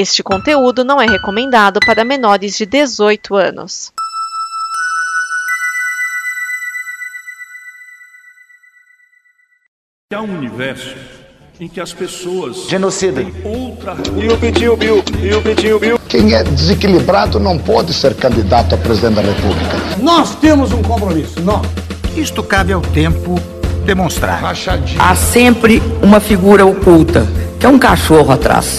Este conteúdo não é recomendado para menores de 18 anos. Há um universo em que as pessoas Genocida. outra E o Pitinho Bill? E o Pitinho Bill? Quem é desequilibrado não pode ser candidato a presidente da República. Nós temos um compromisso, nós. Isto cabe ao tempo demonstrar. Rachadinha. Há sempre uma figura oculta, que é um cachorro atrás.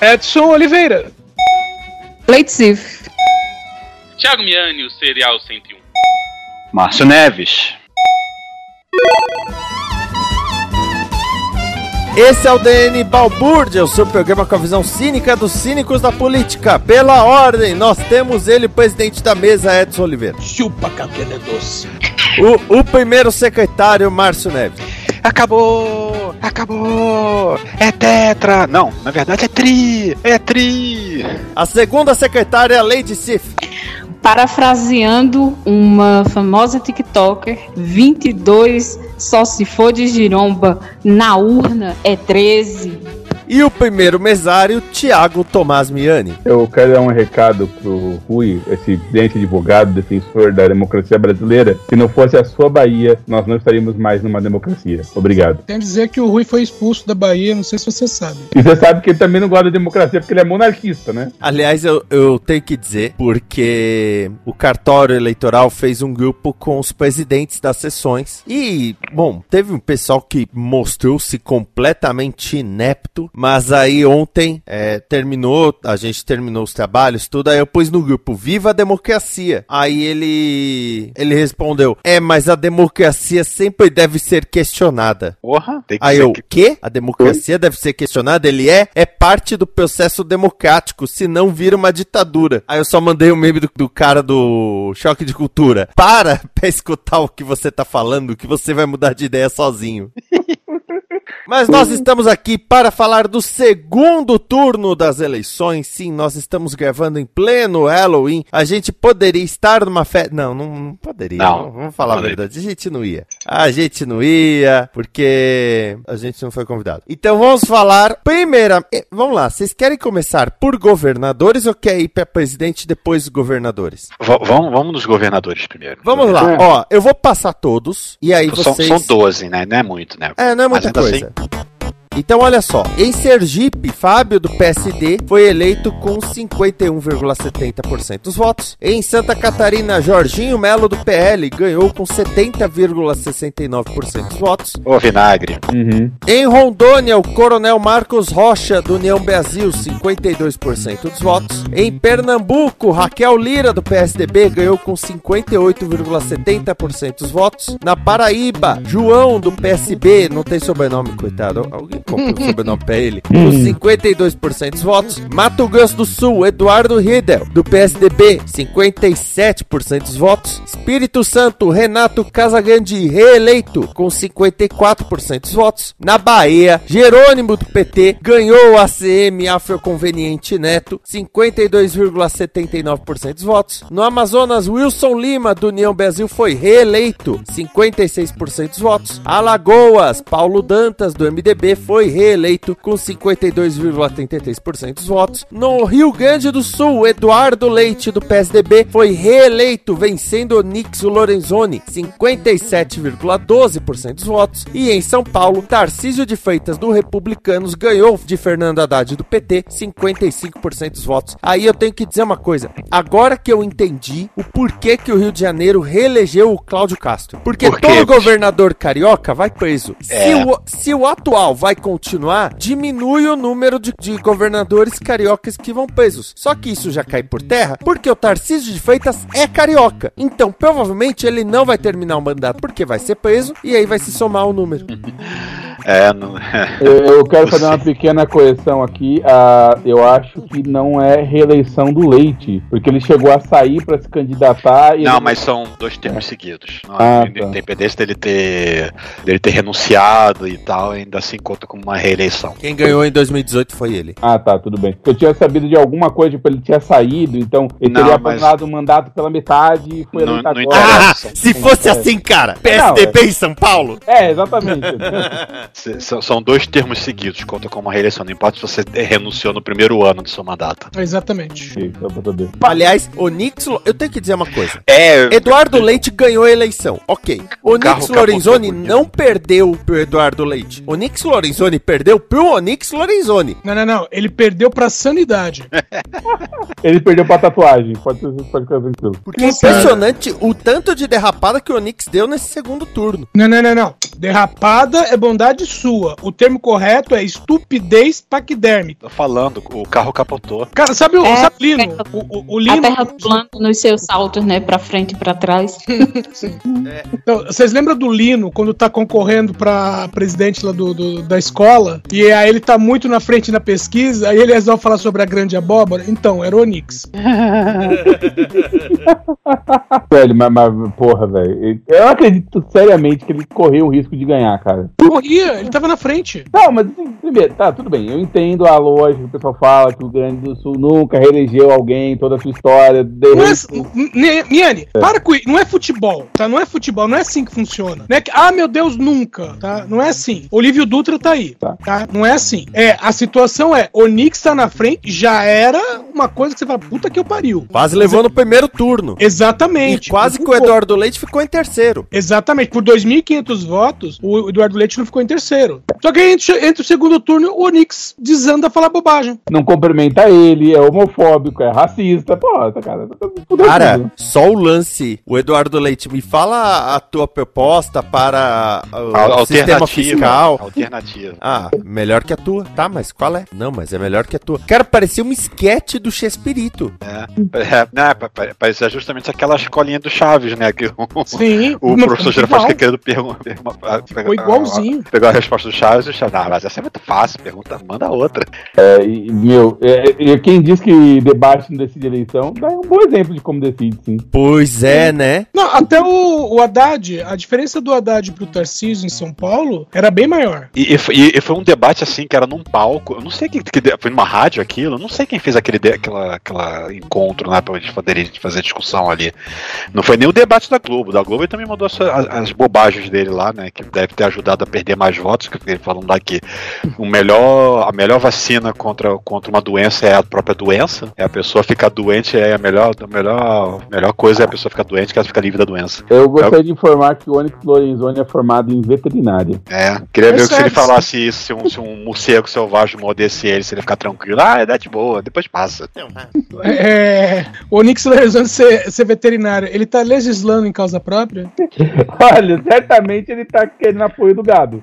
Edson Oliveira. Leitzif, Thiago Miani, o Serial 101. Márcio Neves. Esse é o DN Balbúrdia, o seu programa com a visão cínica dos cínicos da política. Pela ordem, nós temos ele, presidente da mesa, Edson Oliveira. Chupa cabelo doce. O, o primeiro secretário, Márcio Neves. Acabou! Acabou! É tetra! Não, na verdade é tri! É tri! A segunda secretária, Lady Sif. parafraseando uma famosa TikToker, 22 só se for de giromba na urna é 13. E o primeiro mesário, Tiago Tomás Miani. Eu quero dar um recado pro Rui, esse excelente advogado, defensor da democracia brasileira. Se não fosse a sua Bahia, nós não estaríamos mais numa democracia. Obrigado. Tem que dizer que o Rui foi expulso da Bahia, não sei se você sabe. E você sabe que ele também não gosta da democracia porque ele é monarquista, né? Aliás, eu, eu tenho que dizer, porque o cartório eleitoral fez um grupo com os presidentes das sessões. E, bom, teve um pessoal que mostrou-se completamente inepto. Mas aí ontem é, terminou, a gente terminou os trabalhos, tudo. Aí eu pus no grupo Viva a Democracia. Aí ele ele respondeu: É, mas a democracia sempre deve ser questionada. Porra! Tem que Aí eu, que- quê? A democracia deve ser questionada? Ele é? É parte do processo democrático, senão vira uma ditadura. Aí eu só mandei o meme do, do cara do Choque de Cultura. Para pra escutar o que você tá falando, que você vai mudar de ideia sozinho. Mas nós estamos aqui para falar do segundo turno das eleições. Sim, nós estamos gravando em pleno Halloween. A gente poderia estar numa festa. Não, não, não poderia. Não, Não, vamos falar a verdade. A gente não ia. A gente não ia, porque a gente não foi convidado. Então vamos falar. Primeira. eh, Vamos lá, vocês querem começar por governadores ou quer ir para presidente e depois governadores? V- vamos, vamos nos governadores primeiro. Vamos lá, ó, eu vou passar todos e aí São, vocês. são 12, né? Não é muito, né? É, não é Mas muita ainda coisa. Thank you. Então, olha só. Em Sergipe, Fábio, do PSD, foi eleito com 51,70% dos votos. Em Santa Catarina, Jorginho Melo, do PL, ganhou com 70,69% dos votos. Ô, vinagre. Uhum. Em Rondônia, o Coronel Marcos Rocha, do União Brasil, 52% dos votos. Em Pernambuco, Raquel Lira, do PSDB, ganhou com 58,70% dos votos. Na Paraíba, João, do PSB, não tem sobrenome, coitado. Alguém o pra ele. Com 52% dos votos. Mato Grosso do Sul, Eduardo Riedel, do PSDB, 57% dos votos. Espírito Santo, Renato Casagrande, reeleito, com 54% dos votos. Na Bahia, Jerônimo do PT ganhou a CM Afroconveniente Neto, 52,79% dos votos. No Amazonas, Wilson Lima, do União Brasil, foi reeleito, 56% dos votos. Alagoas, Paulo Dantas, do MDB, foi reeleito com 52,33% dos votos. No Rio Grande do Sul, Eduardo Leite, do PSDB, foi reeleito, vencendo Onix Lorenzoni, 57,12% dos votos. E em São Paulo, Tarcísio de Freitas, do Republicanos, ganhou de Fernando Haddad, do PT, 55% dos votos. Aí eu tenho que dizer uma coisa. Agora que eu entendi o porquê que o Rio de Janeiro reelegeu o Cláudio Castro. Porque Por todo governador carioca vai preso. Se, É. o, se o atual vai continuar, diminui o número de, de governadores cariocas que vão presos. Só que isso já cai por terra porque o Tarcísio de Freitas é carioca. Então, provavelmente, ele não vai terminar o mandato porque vai ser preso e aí vai se somar o número. É, não. Eu, eu quero fazer uma pequena correção aqui. Ah, eu acho que não é reeleição do Leite, porque ele chegou a sair para se candidatar. E Não, ele- mas são dois termos seguidos. Não, Ah, tá. Independente dele ter, dele ter renunciado e tal, ainda assim conta como uma reeleição. Quem ganhou em 2018 foi ele. Ah, tá, tudo bem. Eu tinha sabido de alguma coisa, tipo, ele tinha saído, então ele Não, teria mas- abandonado o mandato pela metade e foi Não- agora. Ah, se fosse É. assim, cara, Não, PSDB em São Paulo. É, exatamente. São, dois termos seguidos, conta como uma reeleição. Não importa se você renunciou no primeiro ano do seu mandato. Exatamente. Sim, pra saber. Aliás, Onix, Lo- eu tenho que dizer uma coisa. É. Eduardo Leite ganhou a eleição, ok. Onix carro Lorenzoni não perdeu pro Eduardo Leite. Onix Lorenzoni perdeu pro Onix Lorenzoni. Não, não, não. Ele perdeu pra sanidade. Ele perdeu pra tatuagem, pode, ser- pode ficar tranquilo. Porque é impressionante o tanto de derrapada que o Onix deu nesse segundo turno. Não, não, não, não. Derrapada é bondade sua. O termo correto é estupidez paquidérmica. Tô falando, o carro capotou. Cara, sabe o, É, sabe o Lino? O, o, o A Lino. terra plana nos seus saltos, né? Pra frente e pra trás. Então, vocês lembram do Lino quando tá concorrendo pra presidente lá do, do- da escola? E aí ele tá muito na frente na pesquisa, aí ele resolve falar sobre a grande abóbora? Então, era o Onix. Velho, mas, mas, porra, velho. Eu acredito seriamente que ele correu o risco de ganhar, cara. Corria, ele tava na frente. Não, mas assim, primeiro, tá, tudo bem. Eu entendo a lógica que o pessoal fala que o Rio Grande do Sul nunca reelegeu alguém, toda a sua história. de- Não é, Miane, para com isso. Não é futebol, tá? Não é futebol, não é assim que funciona. Não é que, ah, meu Deus, nunca, tá? Não é assim. Olívio Dutra tá aí, Tá. tá? Não é assim. É, a situação é, o Knicks tá na frente, já era uma coisa que você fala, puta que eu pariu. Quase levou no primeiro turno. Exatamente. E quase que o Eduardo Leite ficou em terceiro. Exatamente. Por 2.500 votos, o Eduardo Leite não ficou em terceiro. Só que aí, entre, entre o segundo turno, o Onix desanda a falar bobagem. Não cumprimenta ele, é homofóbico, é racista. Pô, essa cara. tá tudo Cara, só o lance. O Eduardo Leite, me fala a tua proposta para o sistema fiscal. Alternativa. Ah, melhor que a tua. Tá, mas qual é? Não, mas é melhor que a tua. Cara, parecia um esquete do Chespirito. É, é, né, pa- pa- parece justamente aquela escolinha do Chaves, né? Que o, Sim. o professor fica igual. querendo perguntar. Ficou igualzinho. Pegou a resposta do Chaves e o Chaves, ah, mas essa é muito fácil, pergunta, manda outra. É, e, meu, é, é, quem diz que debate não decide eleição, dá um bom exemplo de como decide, sim. Pois é, né? Não, até o, o Haddad, a diferença do Haddad pro Tarcísio em São Paulo era bem maior. E, e foi- e- foi um debate assim que era num palco. Eu não sei que, que foi numa rádio aquilo. Eu não sei quem fez aquele aquela, aquela encontro lá pra gente poder fazer discussão ali. Não foi nem o debate da Globo. Da Globo ele também mandou as, as bobagens dele lá, né? Que deve ter ajudado a perder mais votos. Que ele falando lá que o melhor, a melhor vacina contra, contra uma doença é a própria doença. É a pessoa ficar doente é a melhor, a melhor, melhor coisa é a pessoa ficar doente que ela fica livre da doença. Eu gostaria de informar que o Onyx Lorenzoni é formado em veterinária. É, queria É ver se ele falasse isso, se um, se um morcego selvagem mordesse ele, se ele ficar tranquilo. Ah, é de boa, depois passa. É, o Onix resolve ser, ser veterinário. Ele tá legislando em causa própria? Olha, certamente ele tá querendo apoio do gado.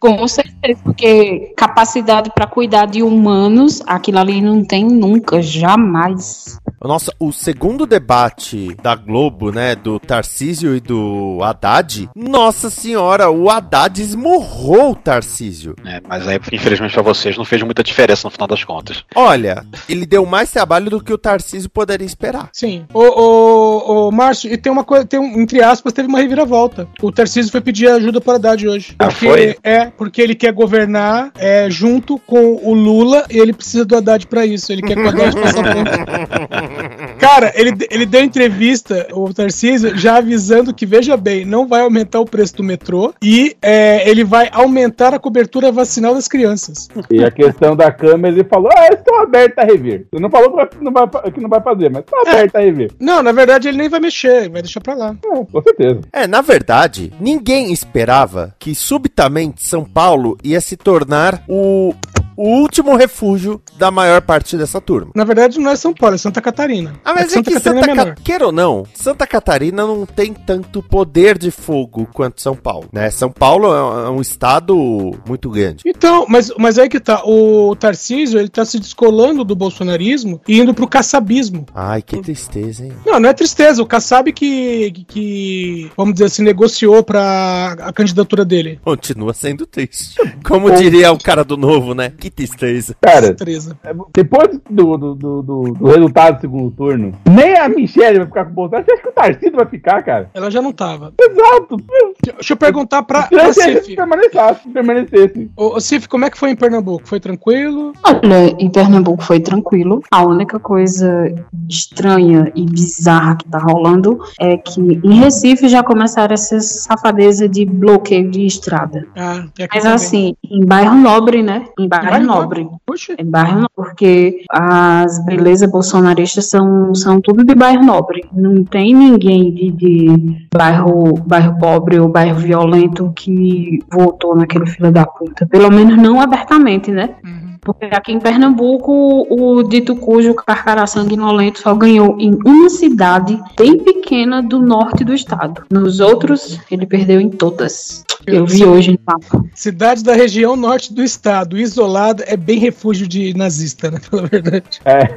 Com certeza, porque capacidade pra cuidar de humanos, aquilo ali não tem nunca, jamais. Nossa, o segundo debate da Globo, né, do Tarcísio e do Haddad, nossa senhora, o Haddad esmurrou o Tarcísio. É, mas aí, infelizmente pra vocês, não fez muita diferença no final das contas. Olha, ele deu mais trabalho do que o Tarcísio poderia esperar. Sim. Ô, ô, ô, Márcio, e tem uma coisa, tem um, entre aspas, teve uma reviravolta. O Tarcísio foi pedir ajuda para Haddad hoje. Ah, Porque, foi? É, porque ele quer governar é, junto com o Lula e ele precisa do Haddad pra isso. Ele quer que o Haddad faça. Cara, ele, ele deu entrevista, o Tarcísio, já avisando que, veja bem, não vai aumentar o preço do metrô e é, ele vai aumentar a cobertura vacinal das crianças. E a questão da câmera, ele falou: Ah, estou aberto a rever. Ele não falou que, vai- não vai, que não vai fazer, mas está aberto a rever. Não, na verdade ele nem vai mexer, vai deixar pra lá. É, com certeza. É, na verdade, ninguém esperava que subitamente São Paulo ia se tornar o, o último refúgio da maior parte dessa turma. Na verdade, não é São Paulo, é Santa Catarina. Ah, mas é, que Santa Catarina, quer ou não, Santa Catarina não tem tanto poder de fogo quanto São Paulo, né? São Paulo é um estado muito grande. Então, mas, mas aí que tá, o Tarcísio, ele tá se descolando do bolsonarismo e indo pro caçabismo. Ai, que tristeza, hein? Não, não é tristeza, o Kassab que, que vamos dizer assim, negociou pra a candidatura dele. Continua sendo triste. Como diria o cara do novo, né? Que tristeza. Cara, tristeza. depois do, do, do, do, resultado do segundo turno, nem a Michelle vai ficar com o Bolsonaro. Você acha que o Tarcísio vai ficar, cara? Ela já não tava. Exato. Deixa eu perguntar pra, pra Cif. Permanecesse, permanecesse. Ô, ô Cif, como é que foi em Pernambuco? Foi tranquilo? Olha, em Pernambuco foi tranquilo. A única coisa estranha e bizarra que tá rolando é que em Recife já começaram essa safadeza de bloqueio de estrada. Ah, Mas assim, em bairro nobre, né? Em bairro, bairro nobre. Puxa. Em bairro nobre, porque as belezas bolsonaristas são, são tudo de bairro nobre. Não tem ninguém de, de bairro, bairro pobre ou bairro violento que votou naquele filho da puta. Pelo menos não abertamente, né? Uhum. Porque aqui em Pernambuco, o dito cujo Carcará Sanguinolento só ganhou em uma cidade bem pequena do norte do estado. Nos outros, ele perdeu em todas. Eu vi hoje no mapa. Cidade da região norte do estado, isolada, é bem refúgio de nazista, né? Pela verdade. É.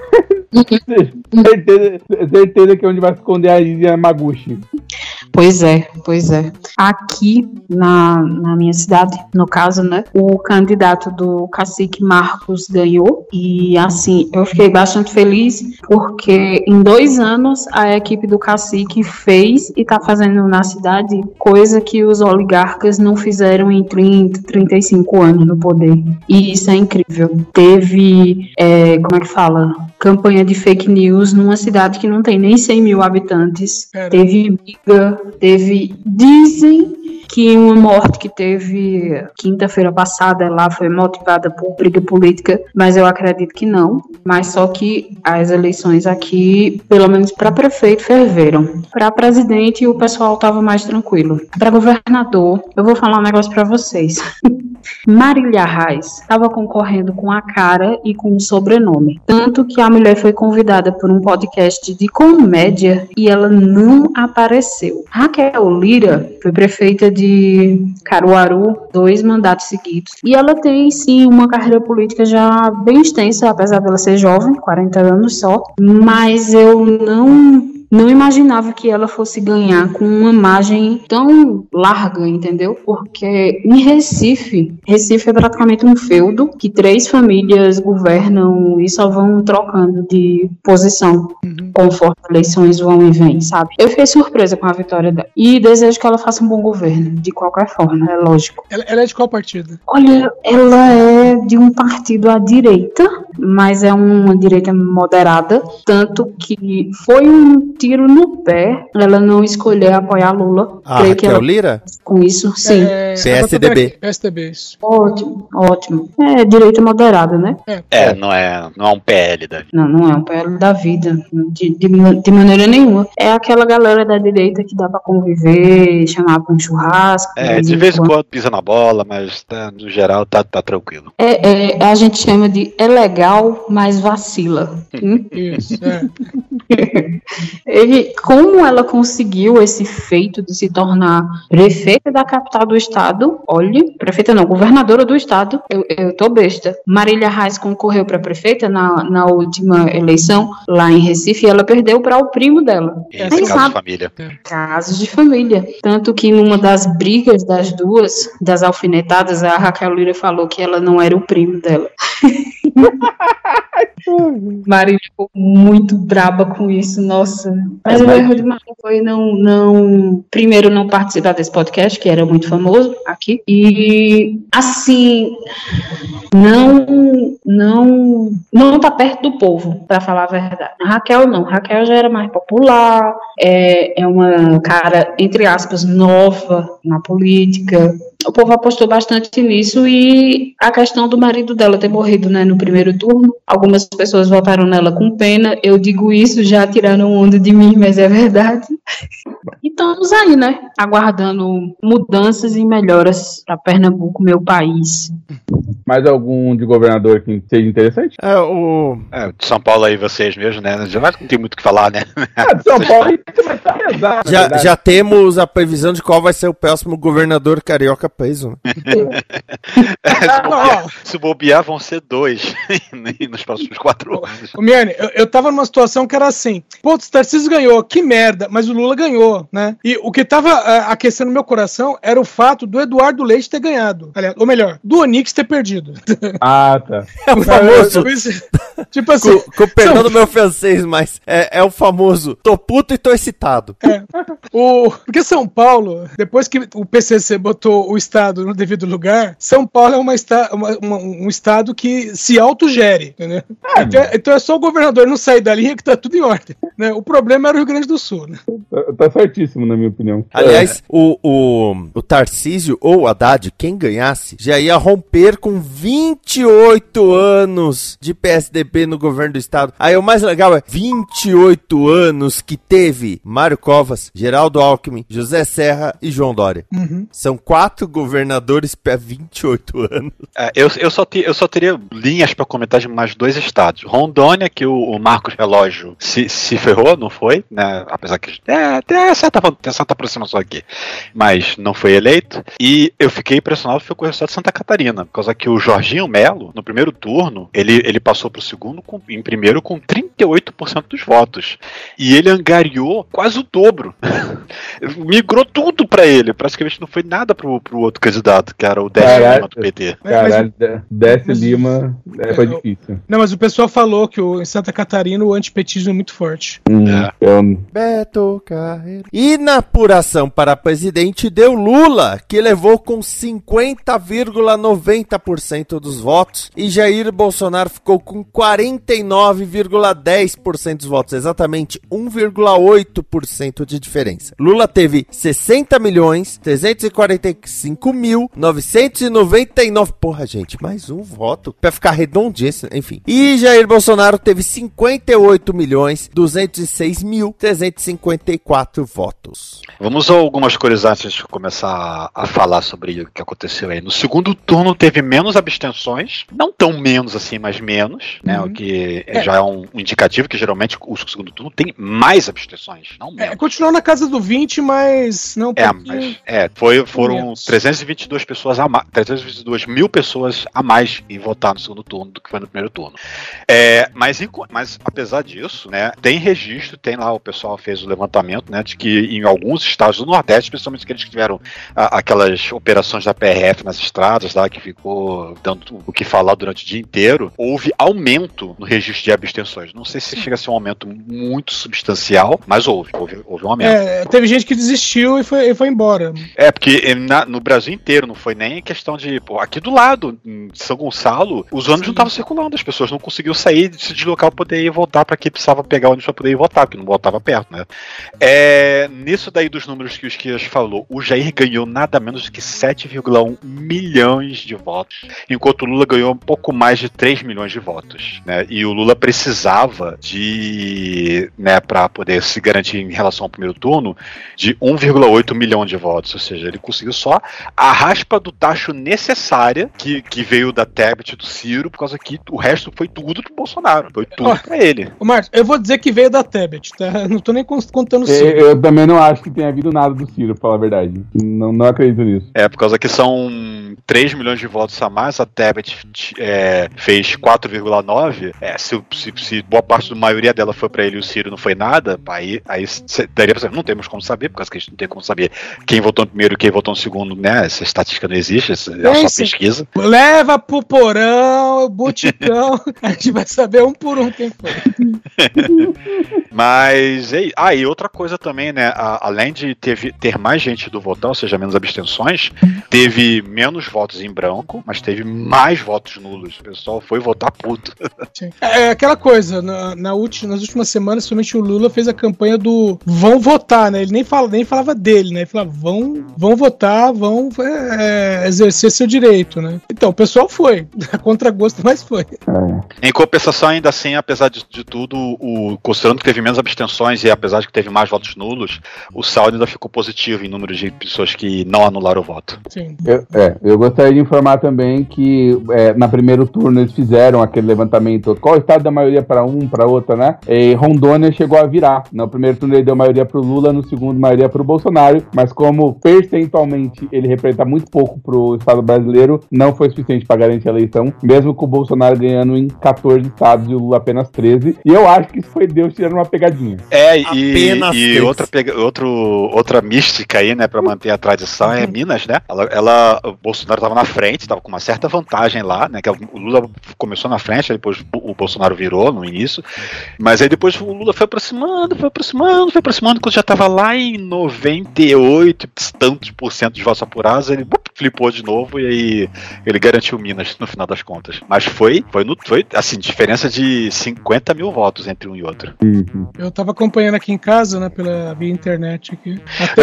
certeza, certeza que é onde vai esconder a Isia Maguchi. Pois é, pois é. Aqui na, na minha cidade, no caso, né, o candidato do cacique Marcos ganhou. E assim, eu fiquei bastante feliz porque em dois anos a equipe do cacique fez e tá fazendo na cidade coisa que os oligarcas não fizeram em 30, 35 anos no poder. E isso é incrível. Teve, é, como é que fala? Campanha de fake news numa cidade que não tem nem 100 mil habitantes. Teve briga teve. Dizem que uma morte que teve quinta-feira passada lá foi motivada por briga política, mas eu acredito que não. Mas só que as eleições aqui, pelo menos para prefeito, ferveram. Para presidente, o pessoal tava mais tranquilo. Para governador, eu vou falar um negócio para vocês. Marília Reis estava concorrendo com a cara e com o sobrenome. Tanto que a mulher foi convidada por um podcast de comédia e ela não apareceu. Raquel Lira foi prefeita de Caruaru dois mandatos seguidos. E ela tem sim uma carreira política já bem extensa, apesar dela ser jovem, 40 anos só. Mas eu não não imaginava que ela fosse ganhar com uma margem tão larga, entendeu? Porque em Recife, Recife é praticamente um feudo que três famílias governam e só vão trocando de posição uhum. conforme eleições vão e vêm, sabe? Eu fiquei surpresa com a vitória dela e desejo que ela faça um bom governo, de qualquer forma, é lógico. Ela, ela é de qual partido? Olha, ela é de um partido à direita, mas é uma direita moderada, tanto que foi um tiro no pé ela não escolher apoiar Lula. Ah, Creio que ela... Lira? Com isso, sim. É, PSDB. PSDB, isso. Ótimo, ótimo. É direita moderada, né? É, é, não, é não é um PL da vida. Não, não é um PL da vida. De, de, de maneira nenhuma. É aquela galera da direita que dá pra conviver, chamar pra um churrasco. É, de vez em quando pisa na bola, mas tá, no geral tá, tá tranquilo. É, é, a gente chama de é legal, mas vacila. Isso, é. Ele, como ela conseguiu esse feito de se tornar prefeita da capital do estado? Olhe, prefeita não, governadora do estado. Eu, eu tô besta. Marília Reis concorreu para prefeita na, na última eleição lá em Recife e ela perdeu para o primo dela. Esse caso sabe, de família. Casos de família. Tanto que numa das brigas das duas, das alfinetadas, a Raquel Lira falou que ela não era o primo dela. Marília ficou muito braba com isso, nossa. Mas o erro de Marília foi não, não. Primeiro, não participar desse podcast, que era muito famoso aqui. E, assim. Não. Não. Não tá perto do povo, para falar a verdade. A Raquel não. A Raquel já era mais popular. É, é uma cara, entre aspas, nova na política o povo apostou bastante nisso e a questão do marido dela ter morrido né, no primeiro turno, algumas pessoas votaram nela com pena. Eu digo isso, já tiraram onda de mim, mas é verdade. E estamos aí, né? Aguardando mudanças e melhoras para Pernambuco, meu país. Mais algum de governador que seja interessante? É, o. É, de São Paulo aí vocês mesmo, né? Já não tem muito o que falar, né? Ah, de São Paulo aí vai estar pesado. Já, já temos a previsão de qual vai ser o próximo governador carioca preso. né? se, bobear, se bobear, vão ser dois nos próximos quatro anos. Miane, eu, eu tava numa situação que era assim: putz, Tarcísio ganhou, que merda, mas o Lula ganhou, né? E o que tava ah, aquecendo meu coração era o fato do Eduardo Leite ter ganhado. Aliás, ou melhor, do Onix ter perdido. Ah, tá. É o famoso. tipo assim. Com, com perdão São- do meu francês, mas é, é o famoso tô puto e tô excitado. O, porque São Paulo, depois que o PCC botou o Estado no devido lugar, São Paulo é uma esta, uma- uma- um Estado que se autogere, entendeu? então, é- então é só o governador não sair da linha que tá tudo em ordem. Né? O problema era o Rio Grande do Sul. Né? Tá certíssimo, na minha opinião. Aliás, o, o, o Tarcísio ou o Haddad, quem ganhasse, já ia romper com 28 anos de PSDB no governo do estado. Aí o mais legal é 28 anos que teve Mário Covas, Geraldo Alckmin, José Serra e João Dória. Uhum. São quatro governadores para 28 anos. É, eu, eu, só te- eu só teria linhas pra comentar de mais dois estados. Rondônia, que o, o Marcos Relógio se, se ferrou, não foi, né? Apesar que é, tem certa, tem certa aproximação aqui, mas não foi eleito. E eu fiquei impressionado com o resultado de Santa Catarina, por causa que o Jorginho Melo, no primeiro turno, ele, ele passou pro segundo com- em primeiro com 38% dos votos. E ele angariou quase o dobro. Migrou tudo pra ele. Praticamente não foi nada pro, pro outro candidato, que era o Décio. Lima do PT. Caralho, desce Lima, é, foi difícil. Não, mas o pessoal falou que o, em Santa Catarina o antipetismo é muito forte. Hum, eu- Beto Carreiro. E na apuração para presidente deu Lula, que levou com 50,90% dos votos, e Jair Bolsonaro ficou com 49,10% dos votos, exatamente 1,8% de diferença. Lula teve 60 milhões 345 mil 999. Porra, gente, mais um voto pra ficar redondíssimo, enfim. E Jair Bolsonaro teve 58 milhões 206 mil 354 votos. Vamos a algumas coisas antes de começar a falar sobre o que aconteceu aí. No segundo turno teve menos abstenções, não tão menos assim, mas menos, né? O que É. já é um indicativo que geralmente o segundo turno tem mais abstenções, não menos. É, continuou na casa do 20, mas não um É, mas é, foi, foram menos. 322 pessoas a mais, 322 mil pessoas a mais em votar no segundo turno do que foi no primeiro turno. É, mas, mas apesar disso, né, tem registro, tem lá o pessoal fez o levantamento, né, de que em alguns estados do Nordeste, especialmente aqueles que tiveram a- aquelas operações da PRF nas estradas lá que ficou dando o que falar durante o dia inteiro, houve aumento no registro de abstenções. Não sei se chega a ser um aumento muito substancial, mas houve, houve, houve um aumento. É, teve gente que desistiu e foi, e foi embora. É, porque eh, na- no Brasil inteiro não foi nem questão de. Pô, aqui do lado, em São Gonçalo, os ônibus não estavam circulando, as pessoas não conseguiam sair, se deslocar para poder ir voltar para que precisava pegar o ônibus para poder ir votar, porque não voltava perto, né? É, nisso daí dos números que o Esquias falou, o Jair ganhou nada menos do que 7,1 milhões de votos, enquanto o Lula ganhou um pouco mais de 3 milhões de votos, né? E o Lula precisava de, né, para poder se garantir em relação ao primeiro turno, de 1,8 milhão de votos, ou seja, ele conseguiu só a raspa do tacho necessária que, que veio da Tebet e do Ciro, por causa que o resto foi tudo do Bolsonaro, foi tudo Ó, pra ele. Ô, Marcos, eu vou dizer que veio da Tebet, tá? Não tô nem contando o eu, Ciro. eu também não acho que tenha havido nada do Ciro, pra falar a verdade. Não, não acredito nisso. É, por causa que são 3 milhões de votos a mais, a Tebet é, fez 4,9. É, se, se, se boa parte da maioria dela foi pra ele e o Ciro não foi nada, aí, aí daria pra. Não temos como saber, por causa que a gente não tem como saber quem votou no primeiro e quem votou no segundo, né? Essa estatística não existe, essa é É só pesquisa. Leva pro porão, buticão, a gente vai saber um por um quem foi. Mas, e, ah, e outra coisa também, né? a- além de ter, ter mais gente do votar, ou seja, menos abstenções, teve menos votos em branco, mas teve mais votos nulos. O pessoal foi votar puto. É aquela coisa, né? Na, na última, nas últimas semanas, somente o Lula fez a campanha do vão votar, né? Ele nem, fala, nem falava dele, né? Ele falava vão, vão votar, vão é, exercer seu direito, né? Então, o pessoal foi, a contragosto, mas foi. Em compensação, ainda assim, apesar de, de tudo, o, considerando que teve menos abstenções e apesar de que teve mais votos nulos, o saldo ainda ficou positivo em número de pessoas que não anularam o voto. Sim. Eu, é, eu gostaria de informar também que é, na primeiro turno eles fizeram aquele levantamento, qual o estado da maioria para um, para outra, né? E Rondônia chegou a virar. No primeiro turno ele deu maioria para o Lula, no segundo maioria para o Bolsonaro, mas como percentualmente ele representa muito pouco para o estado brasileiro, não foi suficiente para garantir a eleição, mesmo com o Bolsonaro ganhando em 14 estados e o Lula apenas 13. E eu acho que isso foi Deus tirando uma pegadinha. É, e, e outra, pega, outro, outra mística aí, né, para manter a tradição é Minas, né? Ela, ela o Bolsonaro estava na frente, estava com uma certa vantagem lá, né? Que o Lula começou na frente, depois o Bolsonaro virou no início, mas aí depois o Lula foi aproximando, foi aproximando, foi aproximando, quando já estava lá em 98 tantos por cento de votos apurados, ele bup, flipou de novo e aí ele garantiu Minas no final das contas. Mas foi, foi, no, foi assim, diferença de 50 mil votos entre um e outro. Eu tava acompanhando aqui em casa, né, pela via internet aqui.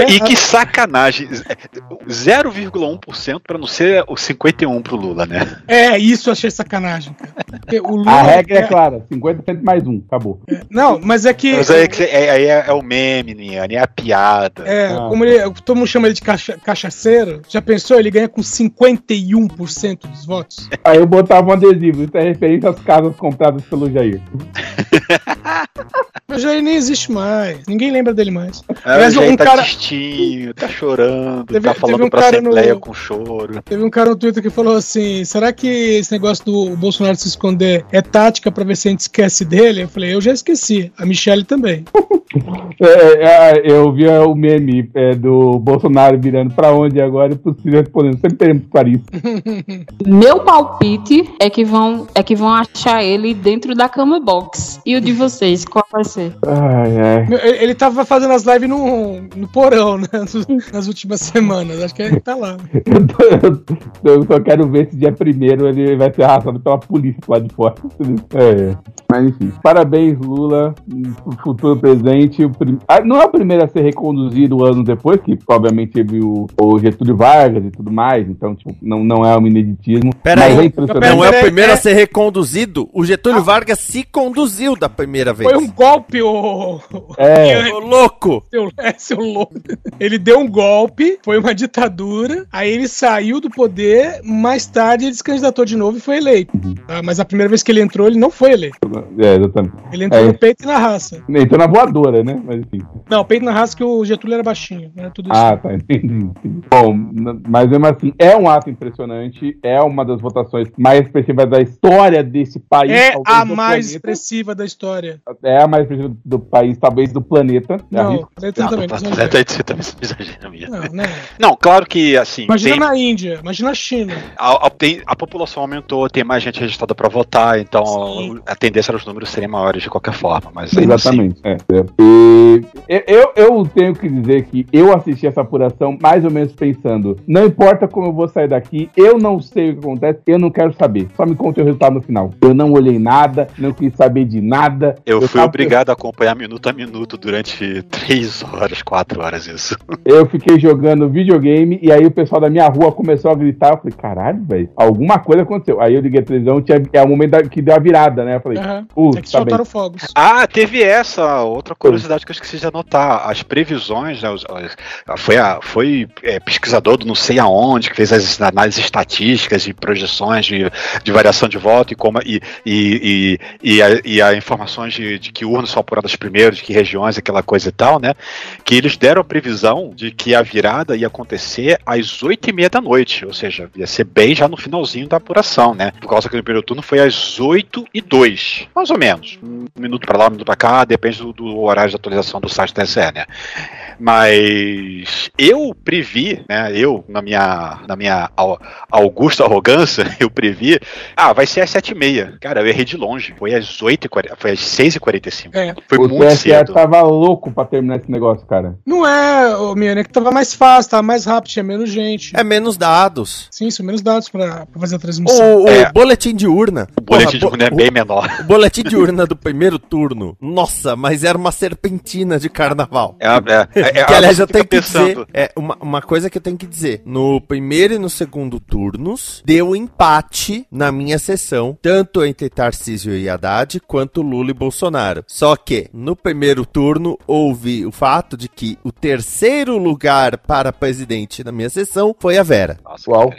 e que sacanagem, 0,1% para não ser o 51 pro Lula, né? É, isso eu achei sacanagem, cara. O Lula A regra é clara, 50% mais um, acabou. Não, mas é que. Mas aí é, é- aí é, é o meme, Niane, é a piada. É, Ah. como ele, todo mundo chama ele de cacha, cachaceiro, já pensou? Ele ganha com 51% dos votos. Aí eu botava um adesivo, isso é referência às casas compradas pelo Jair. Mas já ele nem existe mais. Ninguém lembra dele mais. É, Aliás, o Jair um tá cara- tristinho, tá chorando, Teve- tá teve falando um pra Assembleia no- com choro. Teve um cara no Twitter que falou assim: será que esse negócio do Bolsonaro se esconder é tática pra ver se a gente esquece dele? Eu falei, eu já esqueci. A Michelle também. É, é, eu vi o meme é, do Bolsonaro virando pra onde agora e possível respondendo. Sempre teremos Clarice. Meu palpite é que vão é que vão achar ele dentro da cama box. E o de vocês, qual vai ser? Ai, ai. Ele, tava fazendo as lives no, no porão, né? Nas últimas semanas. Acho que ele tá lá. Eu, só quero ver se dia primeiro ele vai ser arrastado pela polícia lá de fora. É, mas enfim. Parabéns, Lula, pro futuro presidente. O prim- Ah, Não é o primeiro a ser reconduzido anos depois, que obviamente teve o, o Getúlio Vargas e tudo mais, então, tipo, não, não é um ineditismo. Pera mas aí, é não é o Peraí, primeiro é- a ser reconduzido? O Getúlio Vargas se conduziu da primeira vez. Foi um golpe, ô. É. Ô, louco! Seu, é, seu louco. Ele deu um golpe, foi uma ditadura, aí ele saiu do poder, mais tarde ele se candidatou de novo e foi eleito. tá? Mas a primeira vez que ele entrou, ele não foi eleito. É, exatamente. Ele entrou É. no peito e na raça. Entrou na voadora, né? Mas enfim. Não, peito na raça que o Getúlio era baixinho. Era tudo isso. Ah, tá, entendi. Bom, mas mesmo assim, é um ato impressionante, é uma das votações mais expressivas da história desse país. é a mais planeta. expressiva da história. É a mais expressiva do país, talvez do planeta. Não, Arrisco. planeta também. não você também se exagera mesmo. Não, né? Não, claro que assim. Imagina tem- na Índia, imagina na China. A, a- tem- a população aumentou, tem mais gente registrada para votar, então a tendência era os números serem maiores de qualquer forma. Mas assim, Exatamente. é, é. E eu, eu tenho que dizer que eu assisti essa apuração mais ou menos pensando: não importa como eu vou sair daqui, eu não sei o que acontece, eu não quero saber. Só me conte o resultado no final. Eu não olhei nada, não quis saber de nada. Eu, fui tava- obrigado a acompanhar minuto a minuto durante três horas, quatro horas isso. Eu fiquei jogando videogame e aí o pessoal da minha rua começou a gritar. Eu falei, caralho, velho, alguma coisa aconteceu. Aí eu liguei a televisão, tinha, é o momento da- que deu a virada, né? Eu falei, putz, É que tá bem. soltaram fogos. Ah, teve essa outra curiosidade que eu esqueci de anotar. As previsões, né, os- as- foi, a, foi é, pesquisador do não sei aonde que fez as análises estatísticas e projeções de, de variação de voto e como e, e, e, e, a, e a informações de, de que urnas são apuradas primeiro, de que regiões, aquela coisa e tal, né? Que eles deram a previsão de que a virada ia acontecer às oito e meia da noite, ou seja, ia ser bem já no finalzinho da apuração, né? Por causa que no primeiro turno foi às oito e dois, mais ou menos. Um minuto pra lá, um minuto pra cá, depende do, do horário de atualização do site da TSE, né? Mas eu previ, né? Eu, na minha, na minha au- augusta arrogância, eu previ, ah, vai ser às sete e meia. Cara, eu errei de longe. Foi às oito e quarenta, foi às seis e quarenta e cinco. É. Foi o muito TSE cedo. tava louco pra terminar esse negócio, cara. Não é, ô Miane, é que tava mais fácil, tava mais rápido, tinha menos gente. É menos dados. Sim, são menos dados pra, pra fazer a transmissão. O, o É. boletim de urna. O boletim de Porra, urna é bem menor. O boletim de urna do primeiro turno. Nossa, mas era uma serpentina de carnaval. É, é, é, é, que aliás você eu tenho que pensando. dizer, é uma, uma coisa que eu tenho que dizer, no primeiro e no segundo turnos, deu empate na minha sessão, tanto entre Tarcísio e Haddad, quanto Lula e Bolsonaro. Só que, no primeiro turno, houve o fato de que o terceiro lugar para presidente na minha sessão foi a Vera. Qual?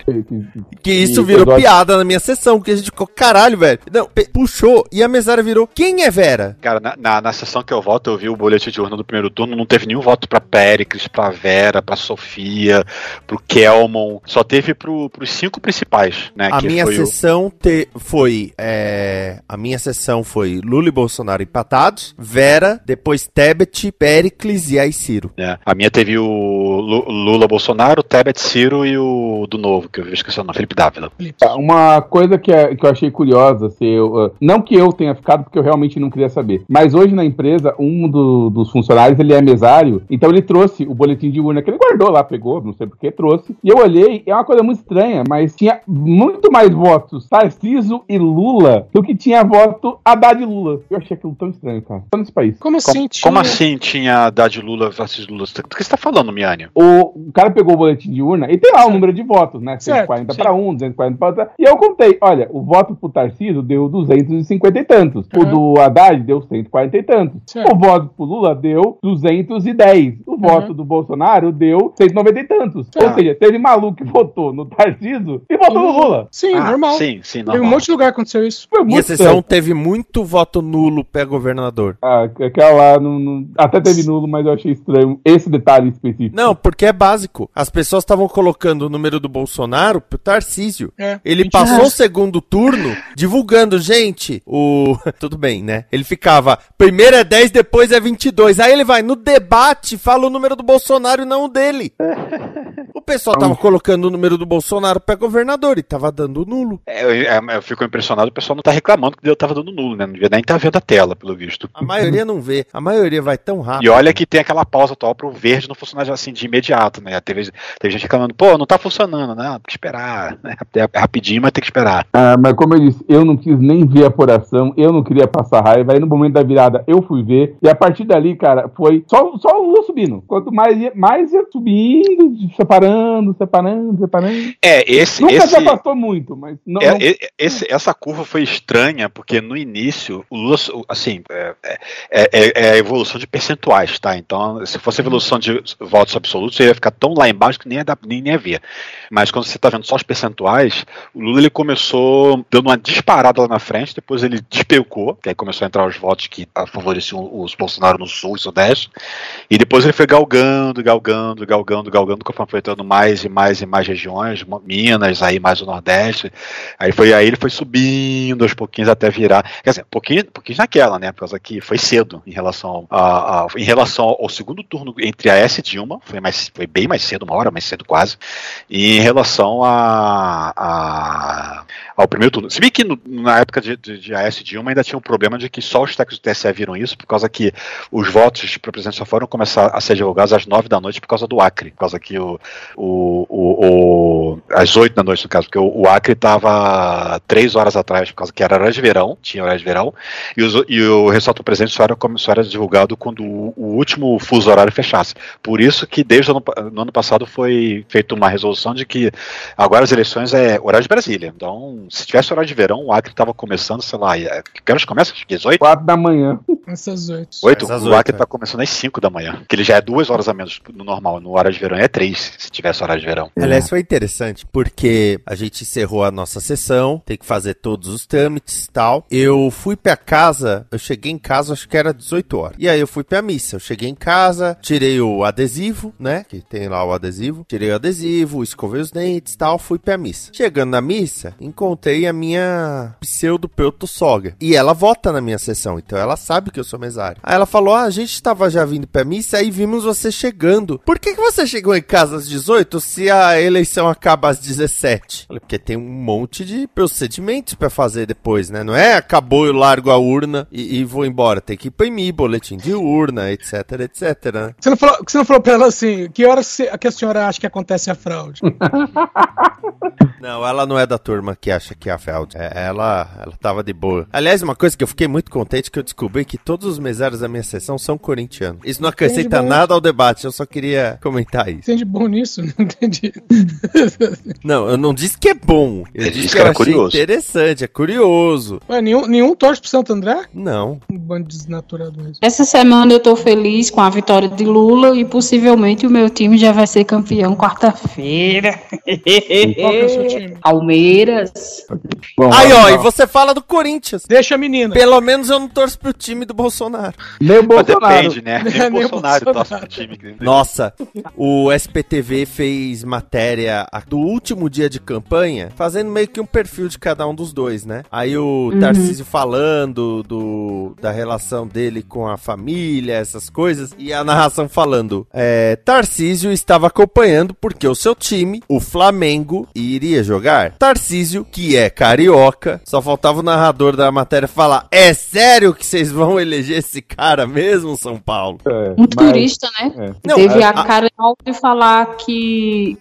Que isso virou episódio- piada na minha sessão, que a gente ficou, caralho, velho. Não, puxou, e a mesária virou, quem é Vera? Cara, na, na, na sessão que eu voto, eu vi o boletim de urna do primeiro turno, não teve nenhum voto pra Péricles, pra Vera, pra Sofia, pro Kelmon, só teve pro, pros cinco principais, né? A que minha foi o- sessão te- foi. é, a minha sessão foi Lula e Bolsonaro empatados, Vera, depois Tebet, Pericles e aí Ciro. É, a minha teve o Lu- Lula Bolsonaro, o Tebet Ciro e o do novo, que eu esqueci o nome, Felipe Dávila. Uma coisa que, é- que eu achei curiosa, se eu, não que eu tenha ficado, porque eu realmente não queria saber, mas hoje na empresa, um do- dos funcionários, ele é mesário, então ele trouxe o boletim de urna que ele guardou lá, pegou, não sei porque trouxe, e eu olhei, é uma coisa muito estranha, mas tinha muito mais votos Tarciso e Lula do que tinha voto Haddad e Lula. Eu achei aquilo tão estranho, cara. Só nesse país. Como Como, como assim tinha Haddad Lula versus Lula? Do que você tá falando, Miane? O, o cara pegou o boletim de urna e tem lá o número de votos, né? Certo, 140 sim. para um, 240 para outro. E eu contei, olha, o voto pro Tarcísio deu 250 e tantos. O do Haddad deu 140 e tantos. O voto pro Lula deu 210. O voto do Bolsonaro deu 190 e tantos. Ou seja, teve maluco que votou no Tarcísio e votou no Lula. Sim, Ah, normal. sim, sim, Tem um monte de lugar que aconteceu isso. Foi muito sessão estranho. teve muito voto nulo pé governador. Ah, aquela lá não, não- até teve nulo, mas eu achei estranho esse detalhe específico. Não, porque é básico. As pessoas estavam colocando o número do Bolsonaro pro Tarcísio. É, Ele mentira. passou o segundo turno divulgando, gente, o. Tudo bem, né? Ele ficava, primeiro é 10, depois é 22. Aí ele vai no debate, fala o número do Bolsonaro e não o dele. O pessoal tava colocando o número do Bolsonaro pra governador e tava dando nulo. É, eu, é, eu fico impressionado, o pessoal não tá reclamando que eu tava dando nulo, né? Não devia nem estar vendo a tela, pelo visto. A maioria não vê. A maioria vai tão rápido. E olha que tem aquela pausa atual pro verde não funcionar assim de imediato, né? Teve, teve gente reclamando, pô, não tá funcionando, né? Tem que esperar. Né? É rapidinho, mas tem que esperar. Ah, mas como eu disse, eu não quis nem ver a apuração, eu não queria passar raiva. Aí no momento da virada eu fui ver. E a partir dali, cara, foi só, só o Lula subindo. Quanto mais ia, mais ia subindo, separando, separando, separando. É, esse. Nunca esse... se afastou muito, mas não. É, não- e- esse- essa curva foi estranha, porque no início, o Lula, assim, é, é- é- é a evolução de percentuais, tá? Então, se fosse evolução de votos absolutos, você ia ficar tão lá embaixo que nem ia, dar, nem ia ver. Mas quando você tá vendo só os percentuais, o Lula ele começou dando uma disparada lá na frente, depois ele despecou, que aí começou a entrar os votos que ah, favoreciam os Bolsonaro no sul e sudeste, e depois ele foi galgando, galgando, galgando, galgando, conforme foi entrando mais e mais e mais regiões, Minas, aí mais o Nordeste, Aí foi aí ele foi subindo aos pouquinhos até virar. Quer dizer, pouquinho, pouquinho naquela, né? Por causa que foi cedo em relação a, a- em relação ao segundo turno entre a S e Dilma, foi mais foi bem mais cedo, uma hora mais cedo quase. E em relação a, a- ao primeiro turno. Se bem que no- na época de, de, de AS Dilma ainda tinha um problema de que só os técnicos do TSE viram isso, por causa que os votos para presidente só foram começar a ser divulgados às nove da noite por causa do Acre, por causa que o, o, o, o- às oito da noite no caso, porque o, o Acre estava três horas atrás, por causa que era horário de verão, tinha horário de verão, e, os, e o resultado do presidente só era, só era divulgado quando o, o último fuso horário fechasse. Por isso que desde o ano, no ano passado foi feita uma resolução de que agora as eleições é horário de Brasília. Então, se tivesse horário de verão, o Acre estava começando, sei lá, é- que horas começa? Acho que 18? 4 da manhã. Essas oito. 8? Às O Acre é. está começando às 5 da manhã. Que ele já é duas horas a menos no normal. No horário de verão é 3, se tivesse horário de verão. Aliás, foi interessante, porque a gente encerrou a nossa sessão, tem que fazer todos os trâmites e tal. Eu fui pra casa, eu cheguei em casa, acho que era 18 horas. E aí eu fui pra missa. Eu cheguei em casa, tirei o adesivo, né? Que tem lá o adesivo. Tirei o adesivo, escovei os dentes e tal, fui pra missa. Chegando na missa, encontrei a minha pseudo sogra. E ela vota na minha sessão, então ela sabe que eu sou mesário. Aí ela falou: Ah, a gente tava já vindo pra missa, aí vimos você chegando. Por que, que você chegou em casa às 18 18 se a eleição acaba às 17? Falei, porque tem um monte de procedimentos pra fazer depois, né? Não é acabou, eu largo a urna e, e vou embora. Tem que imprimir boletim de urna, etc, etc. né? Você não falou, você não falou pra ela assim, que hora que a senhora acha que acontece a fraude? Não, ela não é da turma que acha que é a fraude. É, ela, ela tava de boa. Aliás, uma coisa que eu fiquei muito contente que eu descobri que todos os mesários da minha sessão são corintianos. Isso não acrescenta nada ao debate, eu só queria comentar isso. Entende bom nisso? Não entendi. Não, eu não disse que é bom. Eu disse disse que era curioso. interessante, é curioso. Ué, nenhum, nenhum torce pro Santo André? Não. Um bando de desnaturado mesmo. Essa semana eu tô feliz com a vitória de Lula e possivelmente o meu time já vai ser campeão quarta-feira. Qual que é o seu time? Palmeiras. Bom, Aí, ó, e você fala do Corinthians. Deixa a menina. Pelo menos eu não torço pro time do Bolsonaro. Nem o Mas Bolsonaro. depende, né? Nem Nem o Bolsonaro Bolsonaro. torce pro time. Nossa, o SPTV fez matéria a- do último dia de campanha, fazendo meio que um perfil de cada um dos dois, né? Aí o Tarcísio falando do, da relação dele com a família, essas coisas, e a narração falando: é, Tarcísio estava acompanhando porque o seu time, o Flamengo, iria jogar. Tarcísio, que é carioca, só faltava o narrador da matéria falar: É sério que vocês vão eleger esse cara mesmo, São Paulo? É, Um mas- turista, né? é. Não, Teve a- a, cara de falar que